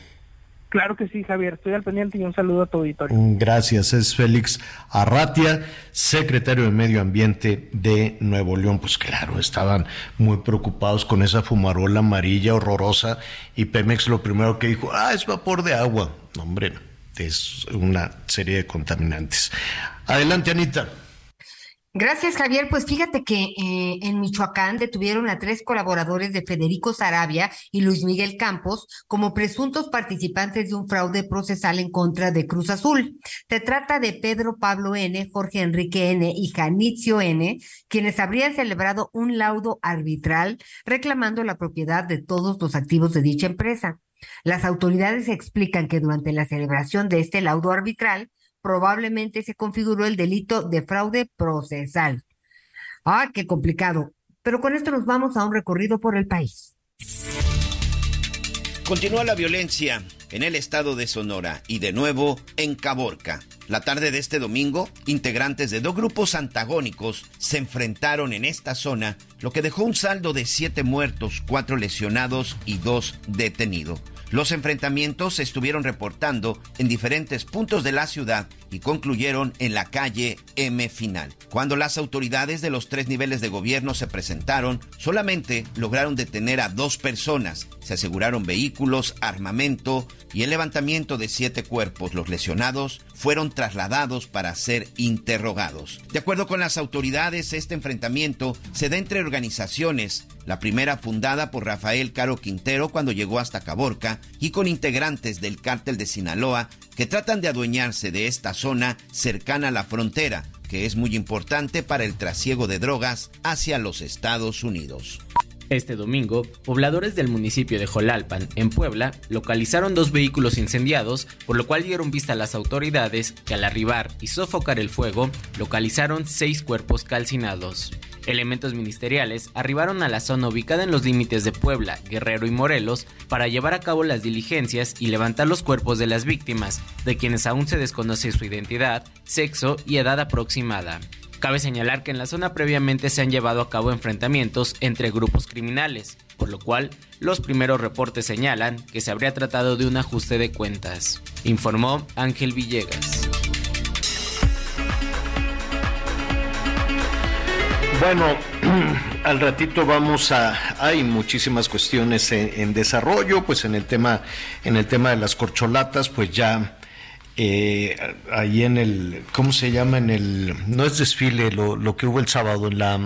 Claro que sí, Javier, estoy al pendiente y un saludo a tu auditorio. Mm, gracias, es Félix Arratia, secretario de Medio Ambiente de Nuevo León. Pues claro, estaban muy preocupados con esa fumarola amarilla horrorosa y Pemex lo primero que dijo, ah, es vapor de agua. No, hombre, es una serie de contaminantes. Adelante, Anita. Gracias, Javier. Pues fíjate que eh, en Michoacán detuvieron a tres colaboradores de Federico Sarabia y Luis Miguel Campos como presuntos participantes de un fraude procesal en contra de Cruz Azul. Se trata de Pedro Pablo N., Jorge Enrique N. y Janitzio N., quienes habrían celebrado un laudo arbitral reclamando la propiedad de todos los activos de dicha empresa. Las autoridades explican que durante la celebración de este laudo arbitral, probablemente se configuró el delito de fraude procesal. Ah, qué complicado. Pero con esto nos vamos a un recorrido por el país. Continúa la violencia en el estado de Sonora y de nuevo en Caborca. La tarde de este domingo, integrantes de dos grupos antagónicos se enfrentaron en esta zona, lo que dejó un saldo de siete muertos, cuatro lesionados y dos detenidos. Los enfrentamientos se estuvieron reportando en diferentes puntos de la ciudad y concluyeron en la calle M Final. Cuando las autoridades de los tres niveles de gobierno se presentaron, solamente lograron detener a dos personas. Se aseguraron vehículos, armamento y el levantamiento de siete cuerpos. Los lesionados fueron trasladados para ser interrogados. De acuerdo con las autoridades, este enfrentamiento se da entre organizaciones, la primera fundada por Rafael Caro Quintero cuando llegó hasta Caborca y con integrantes del cártel de Sinaloa que tratan de adueñarse de esta zona cercana a la frontera, que es muy importante para el trasiego de drogas hacia los Estados Unidos. Este domingo, pobladores del municipio de Jolalpan, en Puebla, localizaron dos vehículos incendiados, por lo cual dieron vista a las autoridades que al arribar y sofocar el fuego, localizaron seis cuerpos calcinados. Elementos ministeriales arribaron a la zona ubicada en los límites de Puebla, Guerrero y Morelos para llevar a cabo las diligencias y levantar los cuerpos de las víctimas, de quienes aún se desconoce su identidad, sexo y edad aproximada. Cabe señalar que en la zona previamente se han llevado a cabo enfrentamientos entre grupos criminales, por lo cual los primeros reportes señalan que se habría tratado de un ajuste de cuentas, informó Ángel Villegas. Bueno, al ratito vamos a hay muchísimas cuestiones en, desarrollo, pues en el tema en el tema de las corcholatas, pues ya eh, ahí en el ¿cómo se llama? en el no es desfile lo, lo que hubo el sábado en la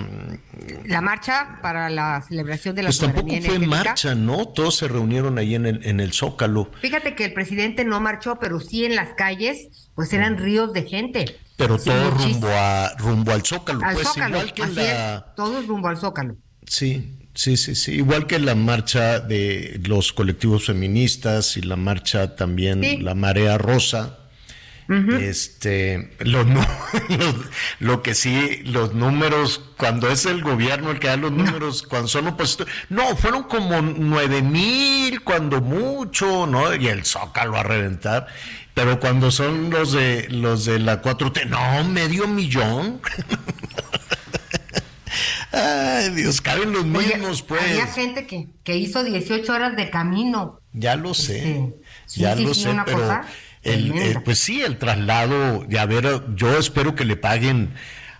la marcha para la celebración de la pues tampoco fue marcha, ¿no? Todos se reunieron ahí en el en el Zócalo. Fíjate que el presidente no marchó, pero sí en las calles pues eran ríos de gente. Pero todo rumbo a rumbo al Zócalo, al pues Zócalo, igual que la todos rumbo al Zócalo. Sí, sí, sí, sí, igual que la marcha de los colectivos feministas y la marcha también la Marea Rosa. Este, lo, lo, que sí, los números, cuando es el gobierno el que da los números, cuando son opositores, no, fueron como nueve mil, cuando mucho, ¿no? Y el Zócalo a reventar. Pero cuando son los de los de la 4T, no, medio millón. Ay, Dios, caben los mismos, pues. Había gente que, que hizo 18 horas de camino. Ya lo sé, este, ya lo sé, pero el, pues sí, el traslado, ya ver, yo espero que le paguen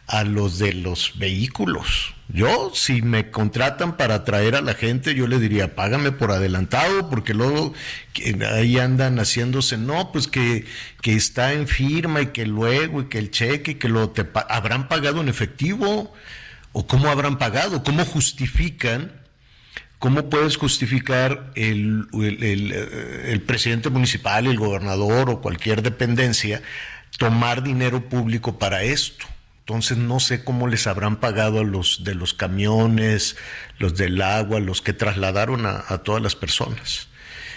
a los de los vehículos. Yo, si me contratan para traer a la gente, yo le diría, págame por adelantado, porque luego ahí andan haciéndose, no, pues que, que está en firma y que luego y que el cheque, que lo te habrán pagado en efectivo, o cómo habrán pagado, cómo justifican ¿cómo puedes justificar el, el, eh, el, presidente municipal, el gobernador o cualquier dependencia tomar dinero público para esto? Entonces no sé cómo les habrán pagado a los de los camiones, los del agua, los que trasladaron a, todas las personas.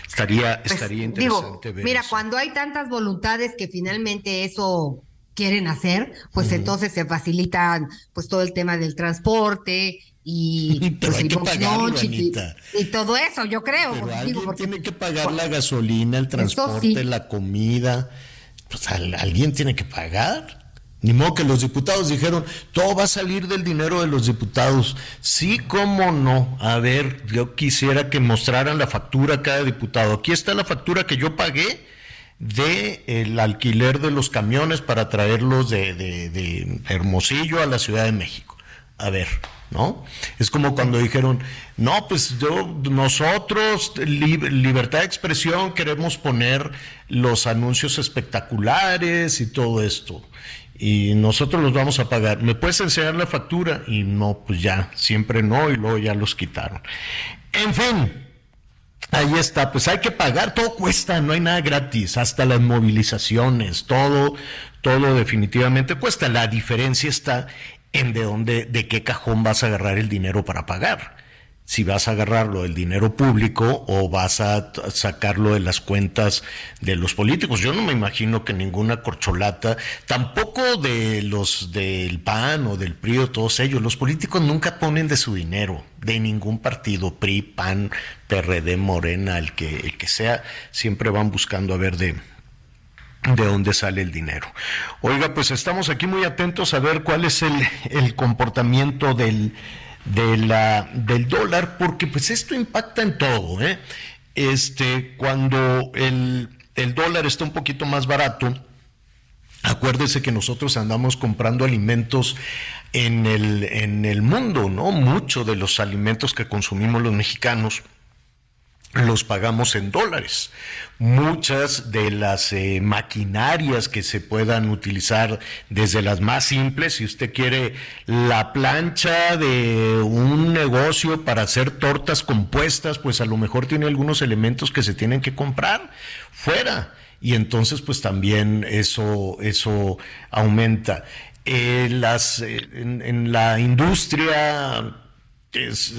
Estaría, pues, estaría interesante ver. Mira, cuando hay tantas voluntades que finalmente eso quieren hacer, pues entonces se facilitan pues todo el tema del transporte y, pues, y, todo eso, yo creo. Pero alguien tiene que pagar la gasolina, el transporte, la comida. Pues alguien tiene que pagar. Ni modo que los diputados dijeron, todo va a salir del dinero de los diputados. Sí, cómo no. A ver, yo quisiera que mostraran la factura a cada diputado. Aquí está la factura que yo pagué de el alquiler de los camiones para traerlos de, de Hermosillo a la Ciudad de México. A ver, ¿no? Es como cuando dijeron, no, pues yo, nosotros, libertad de expresión, queremos poner los anuncios espectaculares y todo esto y nosotros los vamos a pagar. ¿Me puedes enseñar la factura? Y no, pues ya, siempre no, y luego ya los quitaron. En fin, ahí está, pues hay que pagar, todo cuesta, no hay nada gratis, hasta las movilizaciones, todo, todo definitivamente cuesta. La diferencia está en de dónde, de qué cajón vas a agarrar el dinero para pagar si vas a agarrarlo del dinero público o vas a sacarlo de las cuentas de los políticos. Yo no me imagino que ninguna corcholata, tampoco de los del PAN o del PRI o todos ellos, los políticos nunca ponen de su dinero, de ningún partido, PRI, PAN, PRD, Morena, el que, el que sea, siempre van buscando a ver de, de dónde sale el dinero. Oiga, pues estamos aquí muy atentos a ver cuál es el, el comportamiento del del dólar, porque pues esto impacta en todo. ¿eh? Este, cuando el, el dólar está un poquito más barato, Acuérdese que nosotros andamos comprando alimentos en el, en el mundo, ¿no? Muchos de los alimentos que consumimos los mexicanos los pagamos en dólares. Muchas de las eh, maquinarias que se puedan utilizar, desde las más simples, si usted quiere la plancha de un negocio para hacer tortas compuestas, pues a lo mejor tiene algunos elementos que se tienen que comprar fuera. Y entonces, pues también eso, eso aumenta. Eh, las, eh, en la industria es,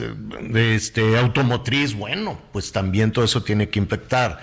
este, automotriz, bueno, pues también todo eso tiene que impactar.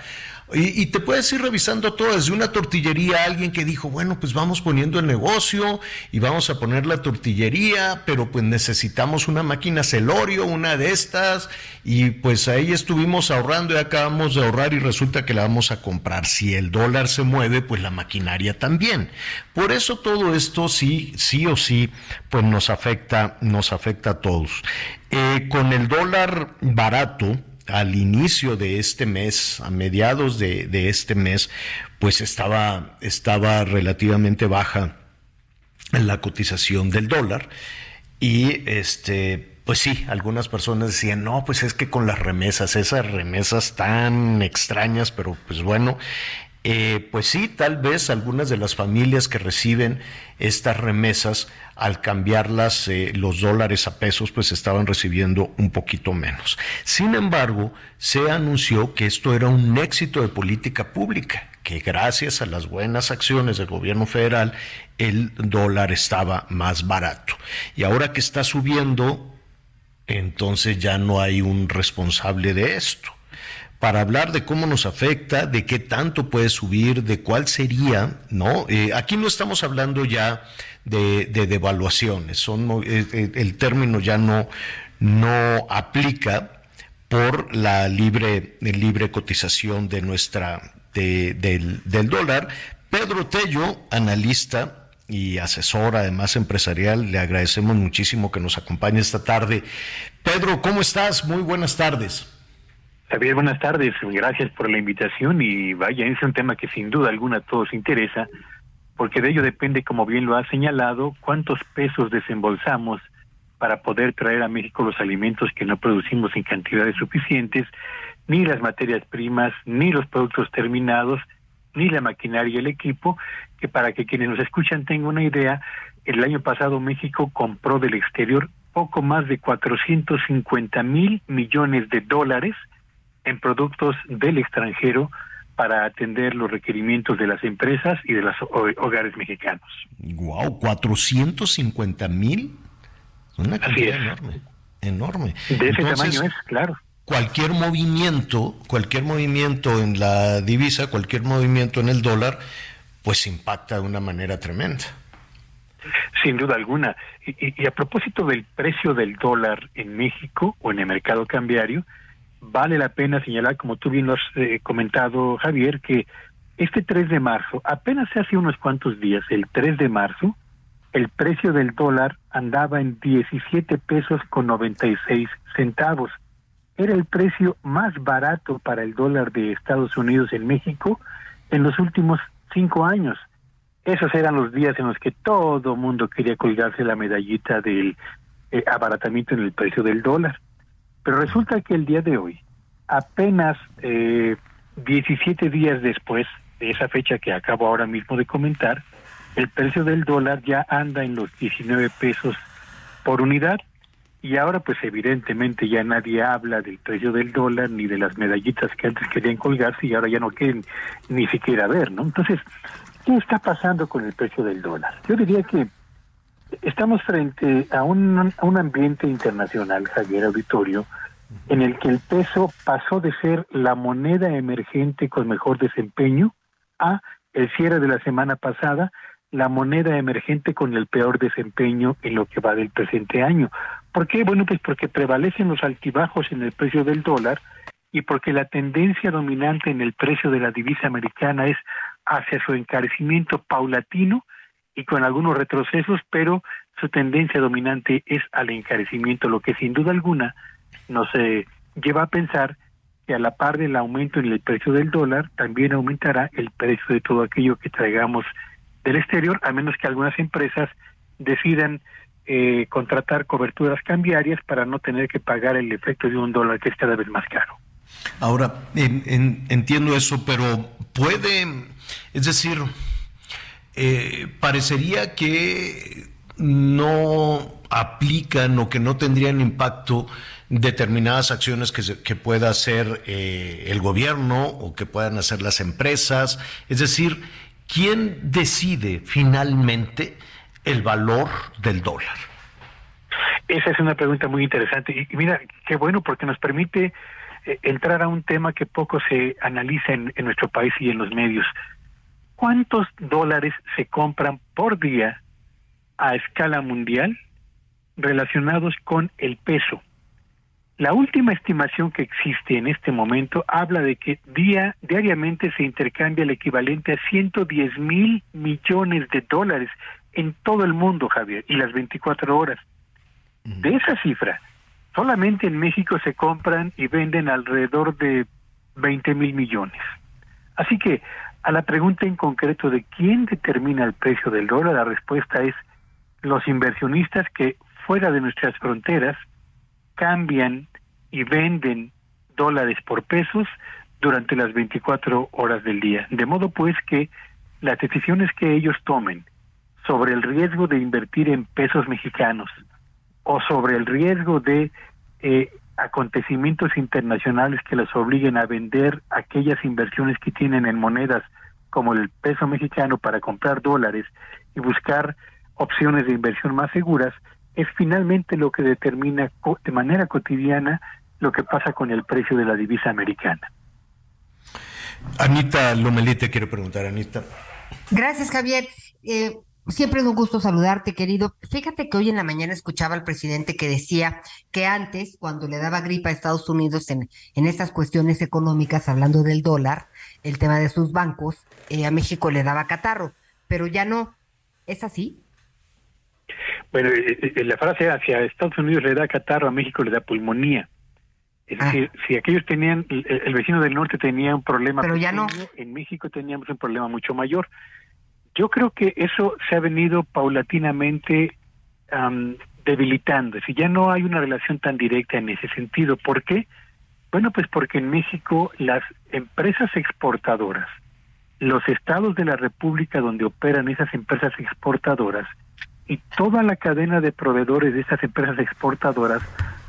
Y, te puedes ir revisando todo, desde una tortillería, alguien que dijo, bueno, pues vamos poniendo el negocio y vamos a poner la tortillería, pero pues necesitamos una máquina celorio, una de estas, y pues ahí estuvimos ahorrando y acabamos de ahorrar y resulta que la vamos a comprar. Si el dólar se mueve, pues la maquinaria también. Por eso todo esto sí, sí o sí, pues nos afecta, nos afecta a todos. Eh, con el dólar barato, al inicio de este mes, a mediados de, este mes, pues estaba, estaba relativamente baja la cotización del dólar. Y este pues sí, algunas personas decían, no, pues es que con las remesas, esas remesas tan extrañas, pero pues bueno, eh, pues sí, tal vez algunas de las familias que reciben estas remesas, al cambiarlas eh, los dólares a pesos, pues estaban recibiendo un poquito menos. Sin embargo, se anunció que esto era un éxito de política pública, que gracias a las buenas acciones del gobierno federal, el dólar estaba más barato. Y ahora que está subiendo, entonces ya no hay un responsable de esto para hablar de cómo nos afecta, de qué tanto puede subir, de cuál sería, ¿no? Eh, aquí no estamos hablando ya de, devaluaciones, son, eh, eh, el término ya no, no aplica por la libre, libre cotización de nuestra, del, del dólar. Pedro Tello, analista y asesor, además empresarial, le agradecemos muchísimo que nos acompañe esta tarde. Pedro, ¿cómo estás? Muy buenas tardes. Javier, buenas tardes. Gracias por la invitación y vaya, es un tema que sin duda alguna a todos interesa, porque de ello depende, como bien lo ha señalado, cuántos pesos desembolsamos para poder traer a México los alimentos que no producimos en cantidades suficientes, ni las materias primas, ni los productos terminados, ni la maquinaria y el equipo, que para que quienes nos escuchan tengan una idea, el año pasado México compró del exterior poco más de 450 mil millones de dólares en productos del extranjero para atender los requerimientos de las empresas y de los hogares mexicanos. Wow, 450 mil, una cantidad enorme, enorme. De ese tamaño es, claro. Cualquier movimiento, cualquier movimiento en la divisa, cualquier movimiento en el dólar, pues impacta de una manera tremenda. Sin duda alguna. Y, a propósito del precio del dólar en México o en el mercado cambiario, vale la pena señalar, como tú bien lo has eh, comentado, Javier, que este 3 de marzo, apenas hace unos cuantos días, el 3 de marzo, el precio del dólar andaba en 17 pesos con 96 centavos. Era el precio más barato para el dólar de Estados Unidos en México en los últimos cinco años. Esos eran los días en los que todo mundo quería colgarse la medallita del eh, abaratamiento en el precio del dólar. Pero resulta que el día de hoy, apenas eh, 17 días después de esa fecha que acabo ahora mismo de comentar, el precio del dólar ya anda en los 19 pesos por unidad y ahora pues evidentemente ya nadie habla del precio del dólar ni de las medallitas que antes querían colgarse y ahora ya no quieren ni siquiera ver, ¿no? Entonces, ¿qué está pasando con el precio del dólar? Yo diría que estamos frente a un, ambiente internacional, Javier Auditorio, en el que el peso pasó de ser la moneda emergente con mejor desempeño a el cierre de la semana pasada la moneda emergente con el peor desempeño en lo que va del presente año. ¿Por qué? Bueno, pues porque prevalecen los altibajos en el precio del dólar y porque la tendencia dominante en el precio de la divisa americana es hacia su encarecimiento paulatino y con algunos retrocesos, pero su tendencia dominante es al encarecimiento, lo que sin duda alguna nos eh, lleva a pensar que a la par del aumento en el precio del dólar, también aumentará el precio de todo aquello que traigamos del exterior, a menos que algunas empresas decidan eh, contratar coberturas cambiarias para no tener que pagar el efecto de un dólar que es cada vez más caro. Ahora, entiendo eso, pero puede, es decir, eh, parecería que no aplican o que no tendrían impacto determinadas acciones que, que pueda hacer eh, el gobierno o que puedan hacer las empresas. Es decir, ¿quién decide finalmente el valor del dólar? Esa es una pregunta muy interesante y, mira, qué bueno porque nos permite eh, entrar a un tema que poco se analiza en nuestro país y en los medios. ¿Cuántos dólares se compran por día a escala mundial relacionados con el peso? La última estimación que existe en este momento habla de que día, diariamente se intercambia el equivalente a 110 mil millones de dólares en todo el mundo, Javier, y las 24 horas. De esa cifra, solamente en México se compran y venden alrededor de 20 mil millones. Así que a la pregunta en concreto de quién determina el precio del dólar, la respuesta es los inversionistas que fuera de nuestras fronteras cambian y venden dólares por pesos durante las 24 horas del día. De modo pues que las decisiones que ellos tomen sobre el riesgo de invertir en pesos mexicanos o sobre el riesgo de eh, acontecimientos internacionales que los obliguen a vender aquellas inversiones que tienen en monedas como el peso mexicano para comprar dólares y buscar opciones de inversión más seguras, es finalmente lo que determina de manera cotidiana lo que pasa con el precio de la divisa americana. Anita Lomelite quiero preguntar, Anita. Gracias, Javier. Eh, siempre es un gusto saludarte, querido. Fíjate que hoy en la mañana escuchaba al presidente que decía que antes, cuando le daba gripa a Estados Unidos en, en estas cuestiones económicas, hablando del dólar, el tema de sus bancos, eh, a México le daba catarro, pero ya no. ¿Es así? Bueno, eh, la frase hacia Estados Unidos le da catarro, a México le da pulmonía. Es ah. decir, si aquellos tenían, el, vecino del norte tenía un problema, pero ya no. en México teníamos un problema mucho mayor. Yo creo que eso se ha venido paulatinamente debilitando, si ya no hay una relación tan directa en ese sentido. ¿Por qué? Bueno, pues porque en México las empresas exportadoras, los estados de la República donde operan esas empresas exportadoras, y toda la cadena de proveedores de estas empresas exportadoras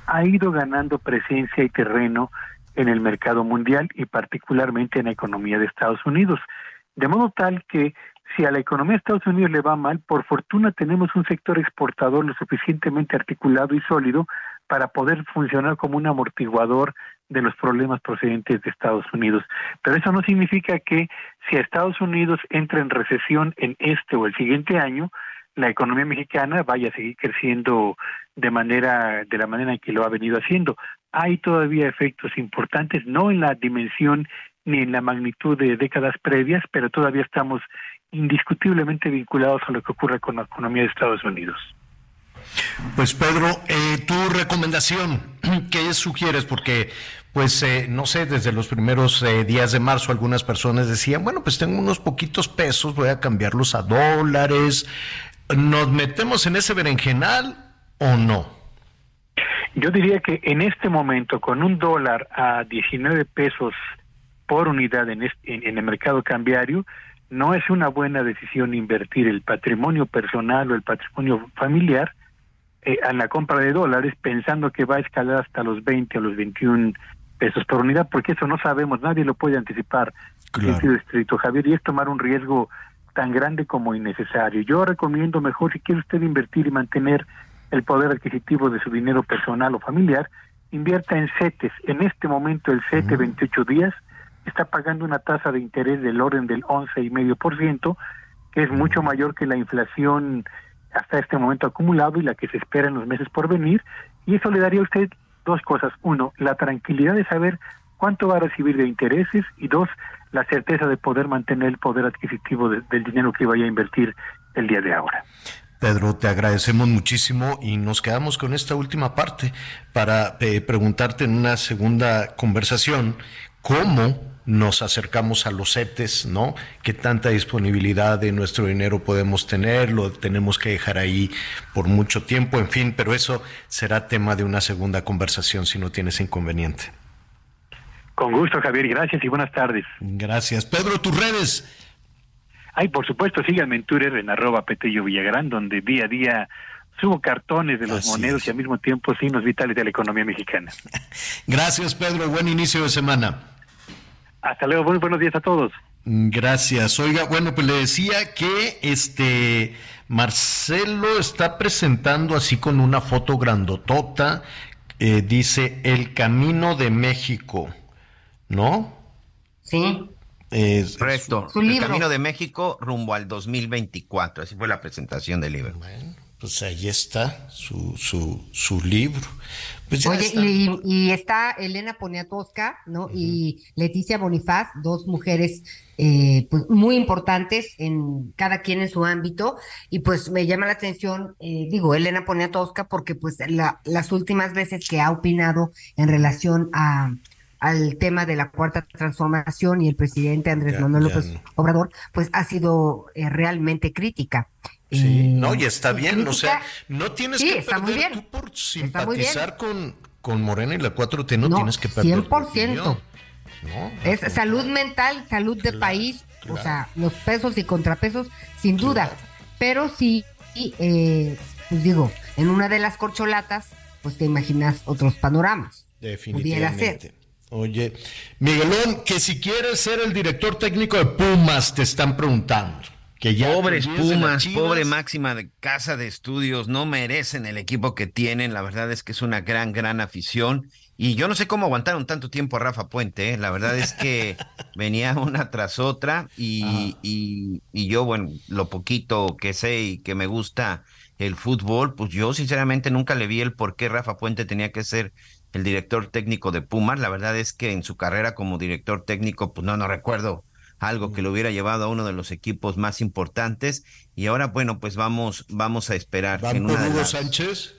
ha ido ganando presencia y terreno en el mercado mundial y particularmente en la economía de Estados Unidos. De modo tal que si a la economía de Estados Unidos le va mal, por fortuna tenemos un sector exportador lo suficientemente articulado y sólido para poder funcionar como un amortiguador de los problemas procedentes de Estados Unidos. Pero eso no significa que si Estados Unidos entra en recesión en este o el siguiente año, la economía mexicana vaya a seguir creciendo de manera de la manera en que lo ha venido haciendo. Hay todavía efectos importantes, no en la dimensión ni en la magnitud de décadas previas, pero todavía estamos indiscutiblemente vinculados a lo que ocurre con la economía de Estados Unidos. Pues Pedro, eh, tu recomendación, ¿qué sugieres? Porque, pues, eh, no sé, desde los primeros eh, días de marzo algunas personas decían, bueno, pues tengo unos poquitos pesos, voy a cambiarlos a dólares. ¿Nos metemos en ese berenjenal o no? Yo diría que en este momento, con un dólar a 19 pesos por unidad en, en el mercado cambiario, no es una buena decisión invertir el patrimonio personal o el patrimonio familiar eh, en la compra de dólares pensando que va a escalar hasta los 20 o los 21 pesos por unidad, porque eso no sabemos, nadie lo puede anticipar en sentido estricto, Javier, y es tomar un riesgo tan grande como innecesario. Yo recomiendo mejor, si quiere usted invertir y mantener el poder adquisitivo de su dinero personal o familiar, invierta en CETES. En este momento el CETE 28 días está pagando una tasa de interés del orden del 11,5%, que es mucho mayor que la inflación hasta este momento acumulado y la que se espera en los meses por venir. Y eso le daría a usted dos cosas. Uno, la tranquilidad de saber cuánto va a recibir de intereses y dos, la certeza de poder mantener el poder adquisitivo del dinero que vaya a invertir el día de ahora. Pedro, te agradecemos muchísimo y nos quedamos con esta última parte para eh, preguntarte en una segunda conversación cómo nos acercamos a los CETES, ¿no? ¿Qué tanta disponibilidad de nuestro dinero podemos tener? Lo tenemos que dejar ahí por mucho tiempo, en fin, pero eso será tema de una segunda conversación si no tienes inconveniente. Con gusto, Javier, gracias y buenas tardes. Gracias. Pedro, tus redes. Ay, por supuesto, síganme en Twitter en arroba Petello Villagrán, donde día a día subo cartones de los monedos y al mismo tiempo signos vitales de la economía mexicana. Gracias, Pedro. Buen inicio de semana. Hasta luego, muy buenos días a todos. Gracias. Oiga, bueno, pues le decía que este Marcelo está presentando así con una foto grandotota, eh, dice El Camino de México, ¿no? Sí. Correcto. el Camino de México rumbo al 2024. Así fue la presentación del libro. Bueno, pues ahí está su, su, su libro. Pues Oye, Y, está Elena Poniatowska, ¿no? Y Leticia Bonifaz, dos mujeres eh, pues muy importantes en cada quien en su ámbito. Y pues me llama la atención, eh, digo, Elena Poniatowska, porque pues las últimas veces que ha opinado en relación a al tema de la cuarta transformación y el presidente Andrés Manuel López Obrador, pues ha sido eh, realmente crítica. Sí, no, y está bien, o sea, no tienes que perder tú por simpatizar con, con Morena y la 4T, no, tienes que perder 100%. No, es salud mental, salud de país, o sea, los pesos y contrapesos, sin duda. Pero sí, eh, pues digo, en una de las corcholatas, pues te imaginas otros panoramas. Definitivamente. Oye, Miguelón, que si quieres ser el director técnico de Pumas, te están preguntando. Pobres Pumas, pobre máxima de casa de estudios, no merecen el equipo que tienen. La verdad es que es una gran, gran afición. Y yo no sé cómo aguantaron tanto tiempo a Rafa Puente. ¿eh? La verdad es que venía una tras otra. Y, y, y, yo, bueno, lo poquito que sé y que me gusta el fútbol, pues yo sinceramente nunca le vi el por qué Rafa Puente tenía que ser el director técnico de Pumas. La verdad es que en su carrera como director técnico, pues no, no recuerdo algo que lo hubiera llevado a uno de los equipos más importantes. Y ahora, bueno, pues vamos, vamos a esperar. ¿Van Hugo Sánchez?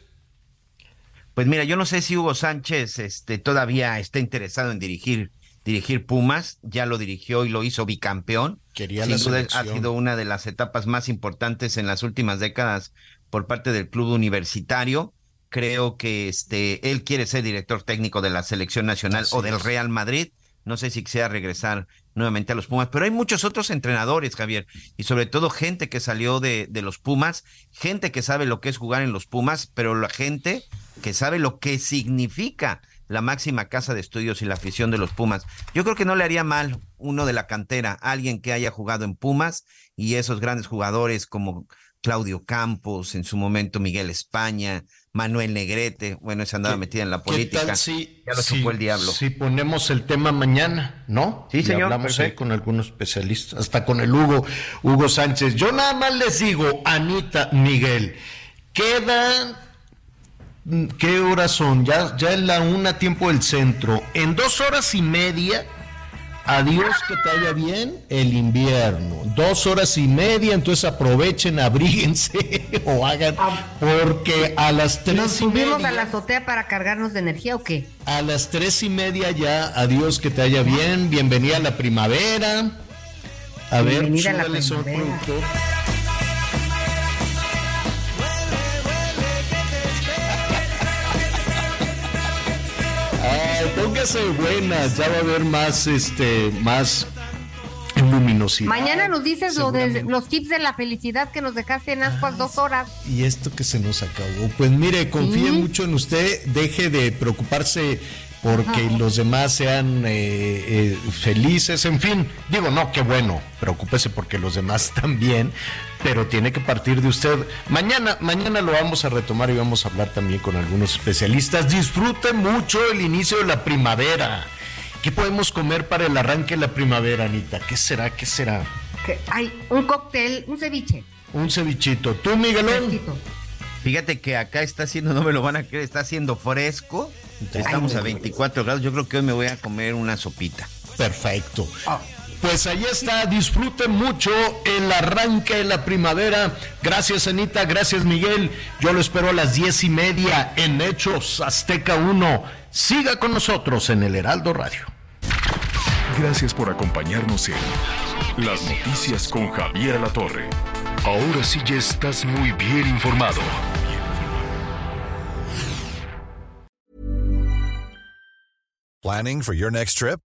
Pues mira, yo no sé si Hugo Sánchez este, todavía está interesado en dirigir, dirigir Pumas. Ya lo dirigió y lo hizo bicampeón. Quería Sin duda ha sido una de las etapas más importantes en las últimas décadas por parte del club universitario. Creo que este, él quiere ser director técnico de la selección nacional o del Real Madrid no sé si sea regresar nuevamente a los Pumas. Pero hay muchos otros entrenadores, Javier, y sobre todo gente que salió de, de los Pumas, gente que sabe lo que es jugar en los Pumas, pero la gente que sabe lo que significa la máxima casa de estudios y la afición de los Pumas. Yo creo que no le haría mal uno de la cantera, alguien que haya jugado en Pumas y esos grandes jugadores como Claudio Campos, en su momento Miguel España, Manuel Negrete, bueno, esa andaba metida en la política. tal si, ya lo si- supo el diablo. Si ponemos el tema mañana, ¿no? Sí, Y señor, hablamos ahí con algunos especialistas, hasta con el Hugo, Hugo Sánchez. Yo nada más les digo, Anita, Miguel, quedan. ¿Qué horas son? Ya, ya es la una tiempo del centro. En dos horas y media, adiós que te haya bien el invierno. Dos horas y media, entonces aprovechen, abríguense o hagan, porque a las tres ¿Nos y subimos media- a la azotea para cargarnos de energía o qué? a las tres y media ya, adiós, que te haya bien, bienvenida a la primavera. A ver, Bienvenida a la primavera. Póngase buenas, ya va a haber más, este, más luminosidad. Mañana nos dices lo de los tips de la felicidad que nos dejaste en ascuas dos horas. Y esto que se nos acabó. Pues mire, confíe mucho en usted, deje de preocuparse porque Ajá. los demás sean eh, eh, felices, en fin, digo, no, qué bueno, preocúpese porque los demás también, pero tiene que partir de usted. Mañana, mañana lo vamos a retomar y vamos a hablar también con algunos especialistas. Disfrute mucho el inicio de la primavera. ¿Qué podemos comer para el arranque de la primavera, Anita? ¿Qué será? ¿Qué será? Que hay un cóctel, un ceviche. Un cevichito. ¿Tú, Miguelón? Fíjate que acá está haciendo, no me lo van a creer, está haciendo fresco. Estamos Ay, a 24 grados. Yo creo que hoy me voy a comer una sopita. Perfecto. Pues ahí está, disfruten mucho el arranque de la primavera. Gracias Anita, gracias Miguel. Yo lo espero a las diez y media en Hechos Azteca 1. Siga con nosotros en el Heraldo Radio. Gracias por acompañarnos en Las Noticias con Javier Alatorre. Ahora sí ya estás muy bien informado. Planning for your next trip?